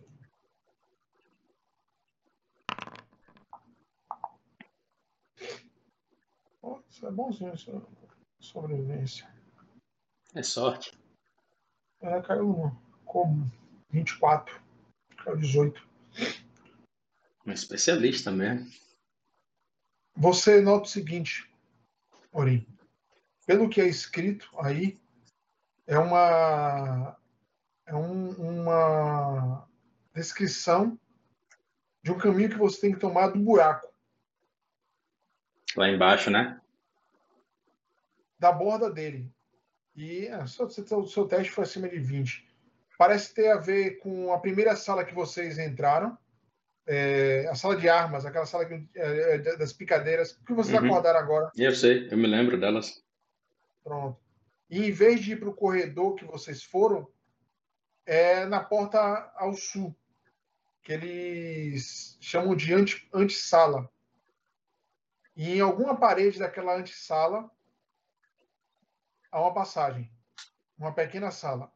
Você é bonzinho, sua sobrevivência. É sorte. É, caiu como 24. Caiu 18. Um especialista mesmo. Você nota o seguinte, Ori. Pelo que é escrito aí, é uma é um- uma descrição de um caminho que você tem que tomar do buraco, Lá embaixo, né? da borda dele. E só- o seu teste foi acima de 20. Parece ter a ver com a primeira sala que vocês entraram, é, a sala de armas, aquela sala que, é, é, das picadeiras, que vocês Uhum. acordaram agora. Eu sei, eu me lembro delas. Pronto. E em vez de ir para o corredor que vocês foram, é na porta ao sul, que eles chamam de antessala. E em alguma parede daquela antessala há uma passagem, uma pequena sala.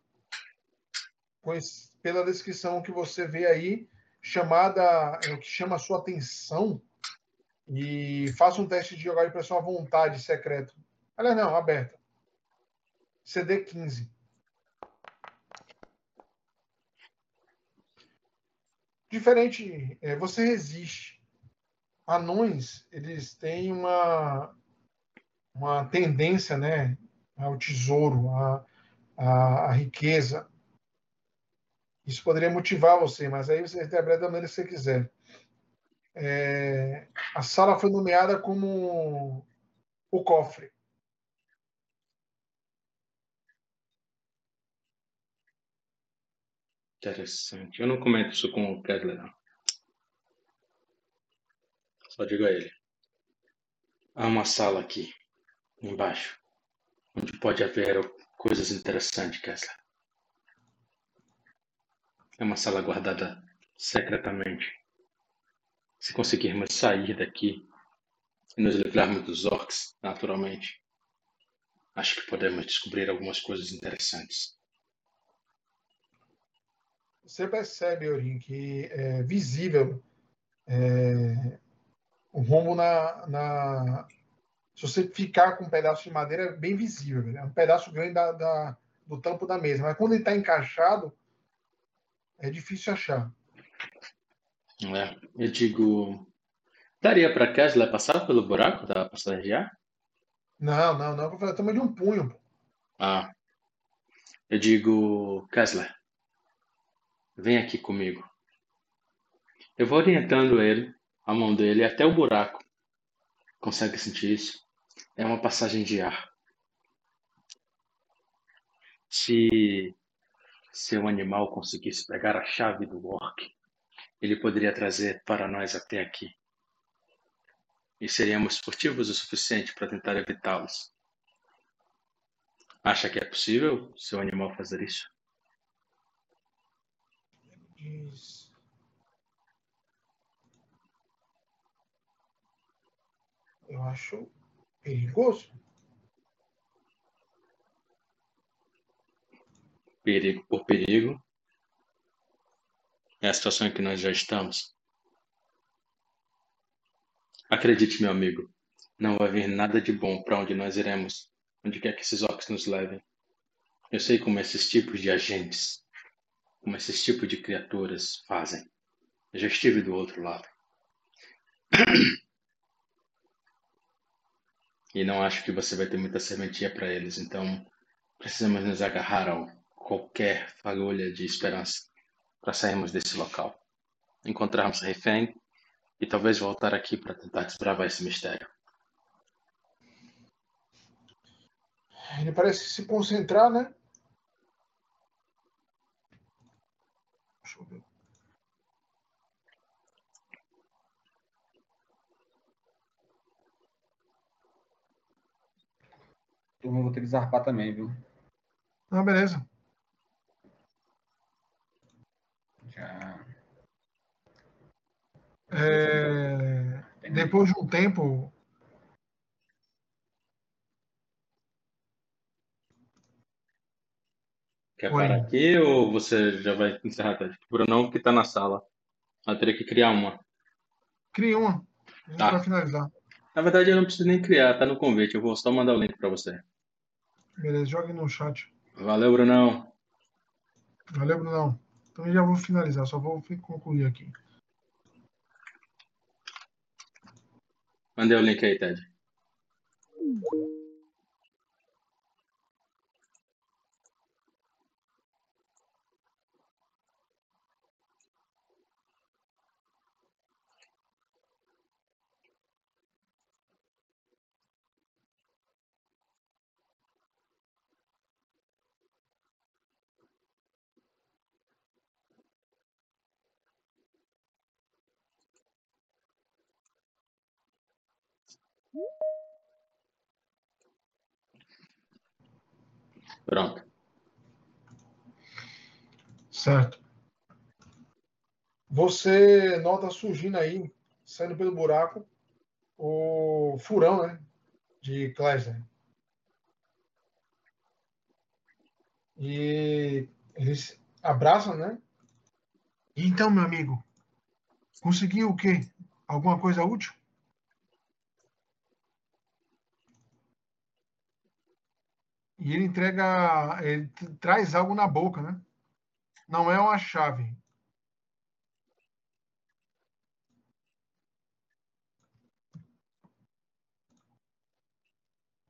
Pois, pela descrição que você vê aí, chamada, é o que chama a sua atenção, e faça um teste de jogar pressão à vontade secreto. Aliás, não, aberta. CD 15. Diferente, é, você resiste. Anões, eles têm uma, uma tendência né, ao tesouro, à, à, à riqueza. Isso poderia motivar você, mas aí você interpreta da maneira que você quiser. É, a sala foi nomeada como o cofre. Interessante. Eu não comento isso com o Kessler, não. Só digo a ele. Há uma sala aqui, embaixo, onde pode haver coisas interessantes, Kessler. É uma sala guardada secretamente. Se conseguirmos sair daqui e nos livrarmos dos orcs, naturalmente, acho que podemos descobrir algumas coisas interessantes. Você percebe, Orin, que é visível é, o rombo na, na. Se você ficar com um pedaço de madeira, é bem visível. velho. É um pedaço grande da, da- do tampo da mesa. Mas quando ele está encaixado, é difícil achar. É, eu digo. Daria para Kessler passar pelo buraco da passagem de ar? Não, não, não. É o tamanho de um punho. pô. Ah. Eu digo, Kessler, vem aqui comigo. Eu vou orientando ele, a mão dele, até o buraco. Consegue sentir isso? É uma passagem de ar. Se seu animal conseguisse pegar a chave do orc, ele poderia trazer para nós até aqui. E seríamos furtivos o suficiente para tentar evitá-los. Acha que é possível seu animal fazer isso? Diz. Eu acho perigoso. Perigo por perigo. É a situação em que nós já estamos. Acredite, meu amigo, não vai vir nada de bom para onde nós iremos, onde quer que esses orcs nos levem. Eu sei como esses tipos de agentes, como esses tipos de criaturas fazem. Eu já estive do outro lado. E não acho que você vai ter muita serventia para eles, então precisamos nos agarrar a qualquer fagulha de esperança para sairmos desse local. Encontrarmos Refém e talvez voltar aqui para tentar desbravar esse mistério. Ele parece se concentrar, né? Deixa eu ver. Turma, vou ter que zarpar também, viu? Ah, beleza. Já. É, depois de um tempo, Quer Oi. parar aqui ou você já vai encerrar? Tá? O Brunão que está na sala. Ela teria que criar uma. cria uma. Tá. vai finalizar. Na verdade, eu não preciso nem criar, tá no convite. Eu vou só mandar o link pra você. Beleza, jogue no chat. Valeu, Brunão. Valeu, Brunão. Também já vou finalizar, só vou concluir aqui. Mandei o link aí, Ted. Pronto. Certo. Você nota surgindo aí, saindo pelo buraco, o furão, né? De Kleisner. E eles abraçam, né? Então, meu amigo, conseguiu o quê? Alguma coisa útil? E ele entrega, ele traz algo na boca, né? Não é uma chave.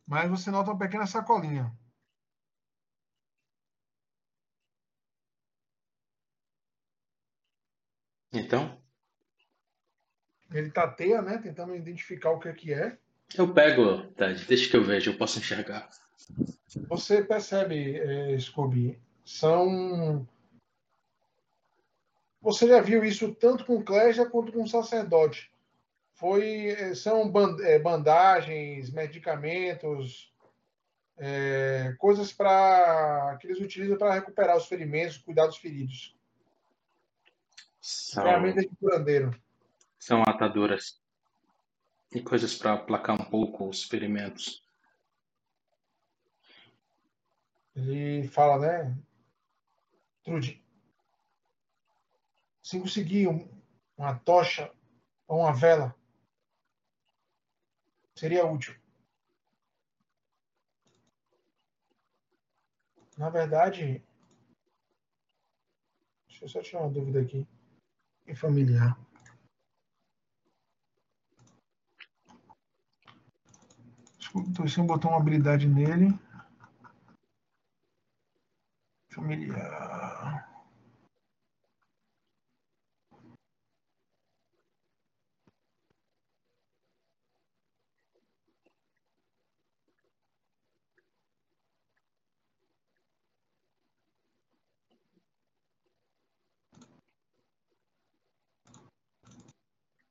Mas você nota uma pequena sacolinha. Então, Ele tateia, né? Tentando identificar o que é que é. eu pego, Ted. Deixa que eu veja, eu posso enxergar. Você percebe, eh, Scooby, são. Você já viu isso tanto com Clésia quanto com sacerdote. Foi, eh, são eh, bandagens, medicamentos, eh, coisas para que eles utilizam para recuperar os ferimentos, cuidar dos feridos. São, Ferramentas de curandeiro. são ataduras. E coisas para aplacar um pouco os ferimentos. Ele fala, né? Trude, se conseguir um- uma tocha ou uma vela, seria útil. Na verdade, deixa eu só tirar uma dúvida aqui. E familiar. Estou sem botar uma habilidade nele. Familiar.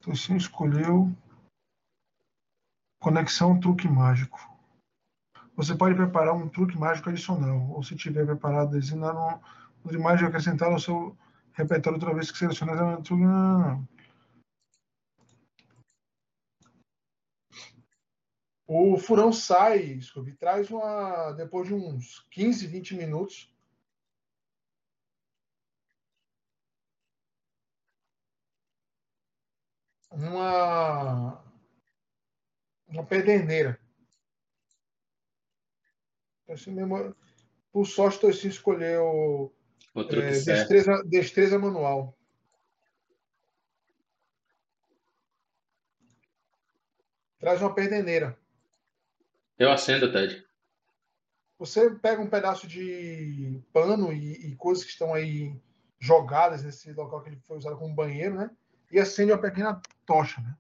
Tocinho escolheu conexão truque mágico. Você pode preparar um truque mágico adicional, ou se tiver preparado, designar um truque mágico acrescentar ao seu repertório outra vez que selecionar. Não, não, não. O furão sai, Scooby, traz uma. Depois de uns 15, 20 minutos. Uma. Uma pederneira. Assim mesmo, por sorte, Tocinho escolheu é, destreza, destreza manual. Traz uma perdeneira. Eu acendo, Ted. Você pega um pedaço de pano e, e coisas que estão aí jogadas nesse local que ele foi usado como banheiro, né? E acende uma pequena tocha, né?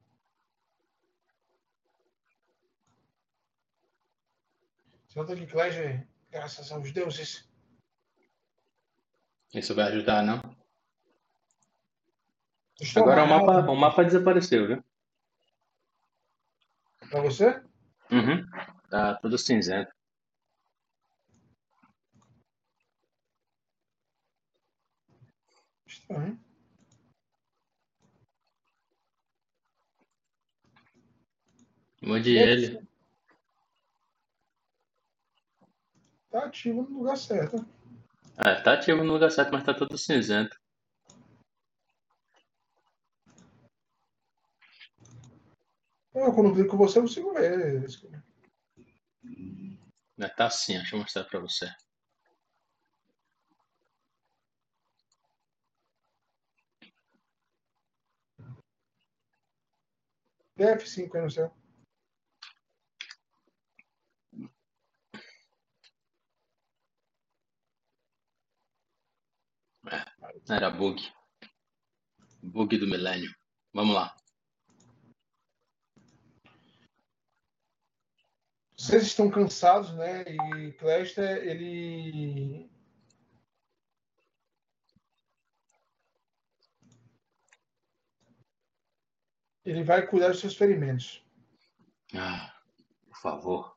Nota que Cléger, graças aos deuses, Isso vai ajudar, não? estou Agora o mapa, o mapa desapareceu, viu? Pra você? Uhum. Tá tudo cinzento. Estranho. Mude ele. Tá ativo no lugar certo. É, tá ativo no lugar certo, mas tá tudo cinzento. Eu, quando clico com você, eu consigo ver. Né, Tá assim, deixa eu mostrar pra você. F5 aí no céu. Era bug. Bug do milênio. Vamos lá. Vocês estão cansados, né? E Cléster, ele. Ele vai cuidar dos seus ferimentos. Ah, por favor.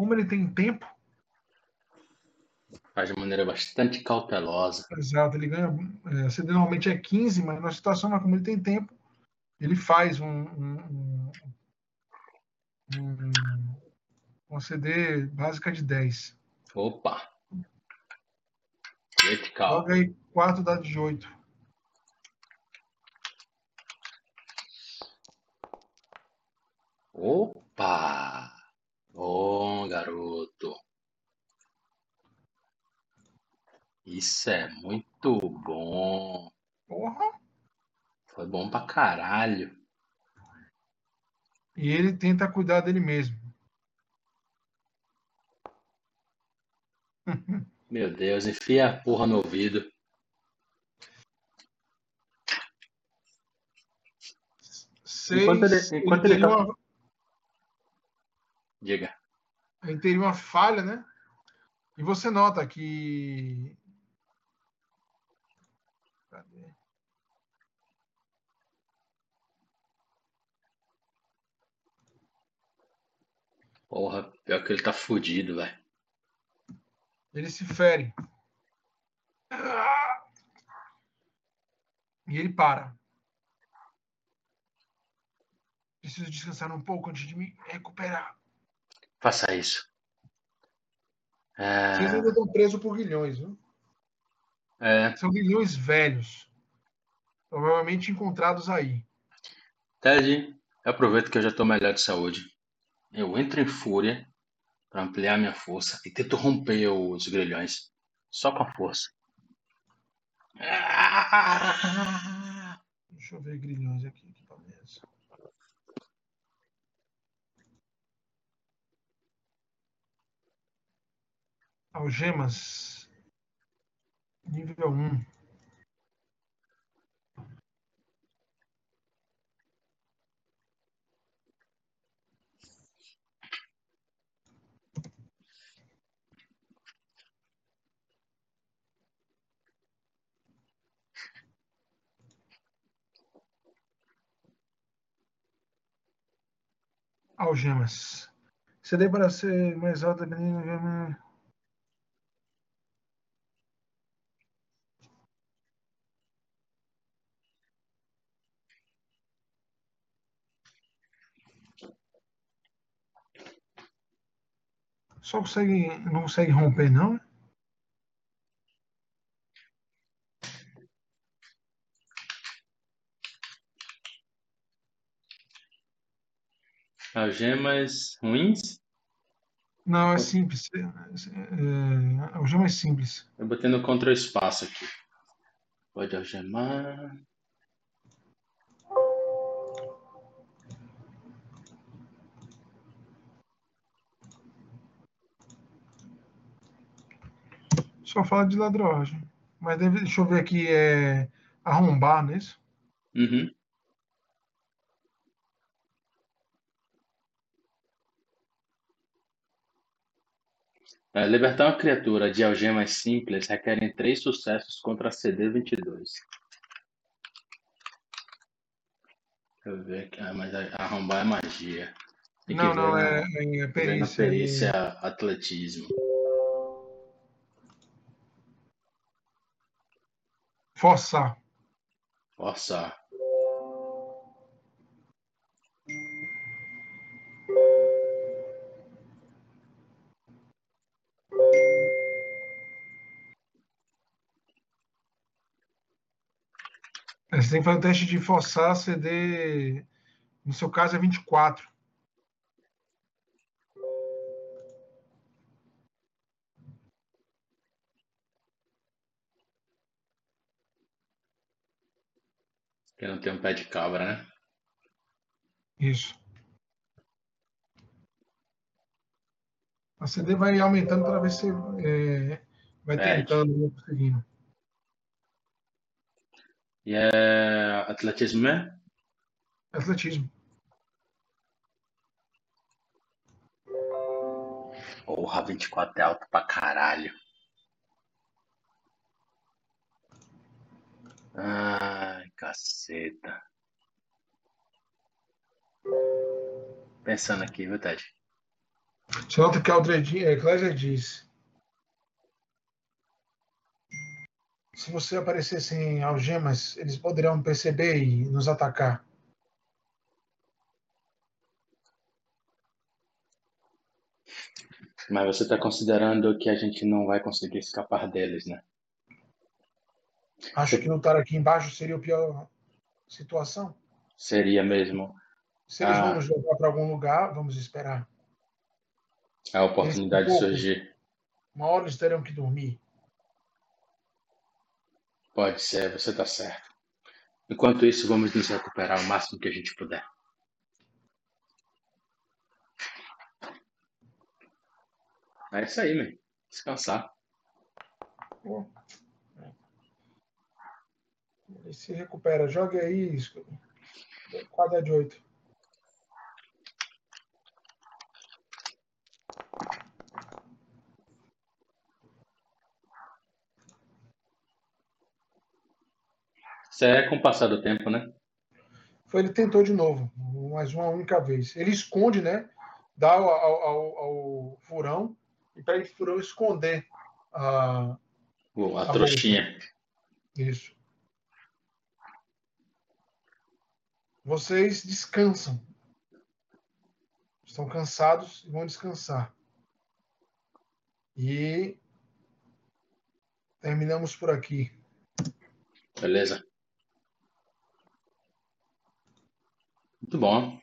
Como ele tem tempo, Faz de maneira bastante cautelosa. exato, ele ganha. É, CD normalmente é 15, mas na situação, mas como ele tem tempo, ele faz um. um, um, um CD básica de 10. Opa! Vertical. Joga aí 4 dados de 8. Opa! Bom, garoto. Isso é muito bom. Porra! Foi bom pra caralho. E ele tenta cuidar dele mesmo. Meu Deus, enfia a porra no ouvido. Seis, Enquanto ele- enquanto ele teria tá- uma, Diga. ele teria uma falha, né? E você nota que. Cadê? Porra, pior que ele tá fudido, velho. Ele se fere. E ele para. Preciso descansar um pouco antes de me recuperar. Faça isso. É, Vocês ainda estão presos por guilhões, viu? é, São guilhões velhos. Provavelmente encontrados aí. Ted, eu aproveito que eu já tô melhor de saúde. Eu entro em fúria para ampliar minha força e tento romper os grilhões. Só com a força. Deixa eu ver grilhões aqui. Algemas. Nível 1. Algemas. CD para ser mais alta, dependendo. Só consegue, não consegue romper, não? Algemas ruins? Não, é simples. É, é, algema é simples. Eu botei no Ctrl espaço aqui. Pode algemar. Só fala de ladroagem. Mas deve, deixa eu ver aqui, é arrombar, não é isso? Uhum. É, libertar uma criatura de algemas simples requerem três sucessos contra a CD22. Deixa eu ver aqui. Ah, mas arrombar é magia. Tem não, ver não, na- é, é ver perícia. perícia atletismo. Forçar. Forçar. Você tem que fazer um teste de forçar CD. No seu caso é 24. Que não tem um pé de cabra, né? Isso. A CD vai aumentando para ver se é, vai Pede. tentando, conseguindo. E é atletismo, né? Atletismo. Porra, 24 é alto pra caralho. Ai, caceta. Pensando aqui, viu, Ted? Você nota que a Aldred, é, Clésia diz. Se você aparecer sem algemas, eles poderão perceber e nos atacar. Mas você tá considerando que a gente não vai conseguir escapar deles, né? Acho que lutar aqui embaixo seria a pior situação. Seria mesmo Se eles Ah. vão nos levar para algum lugar, vamos esperar. a oportunidade de surgir. Uma hora eles terão que dormir. Pode ser, você tá certo. Enquanto isso, vamos nos recuperar o máximo que a gente puder. É isso aí, man. Descansar. Pô. Ele se recupera. Jogue aí, quadra de oito. Isso é com o passar do tempo, né? Foi, ele tentou de novo, mais uma única vez. Ele esconde, né? Dá ao, ao, ao- furão e pede o furão esconder a, A Tá trouxinha. isso. Vocês descansam. Estão cansados e vão descansar. E terminamos por aqui. Beleza? Muito bom.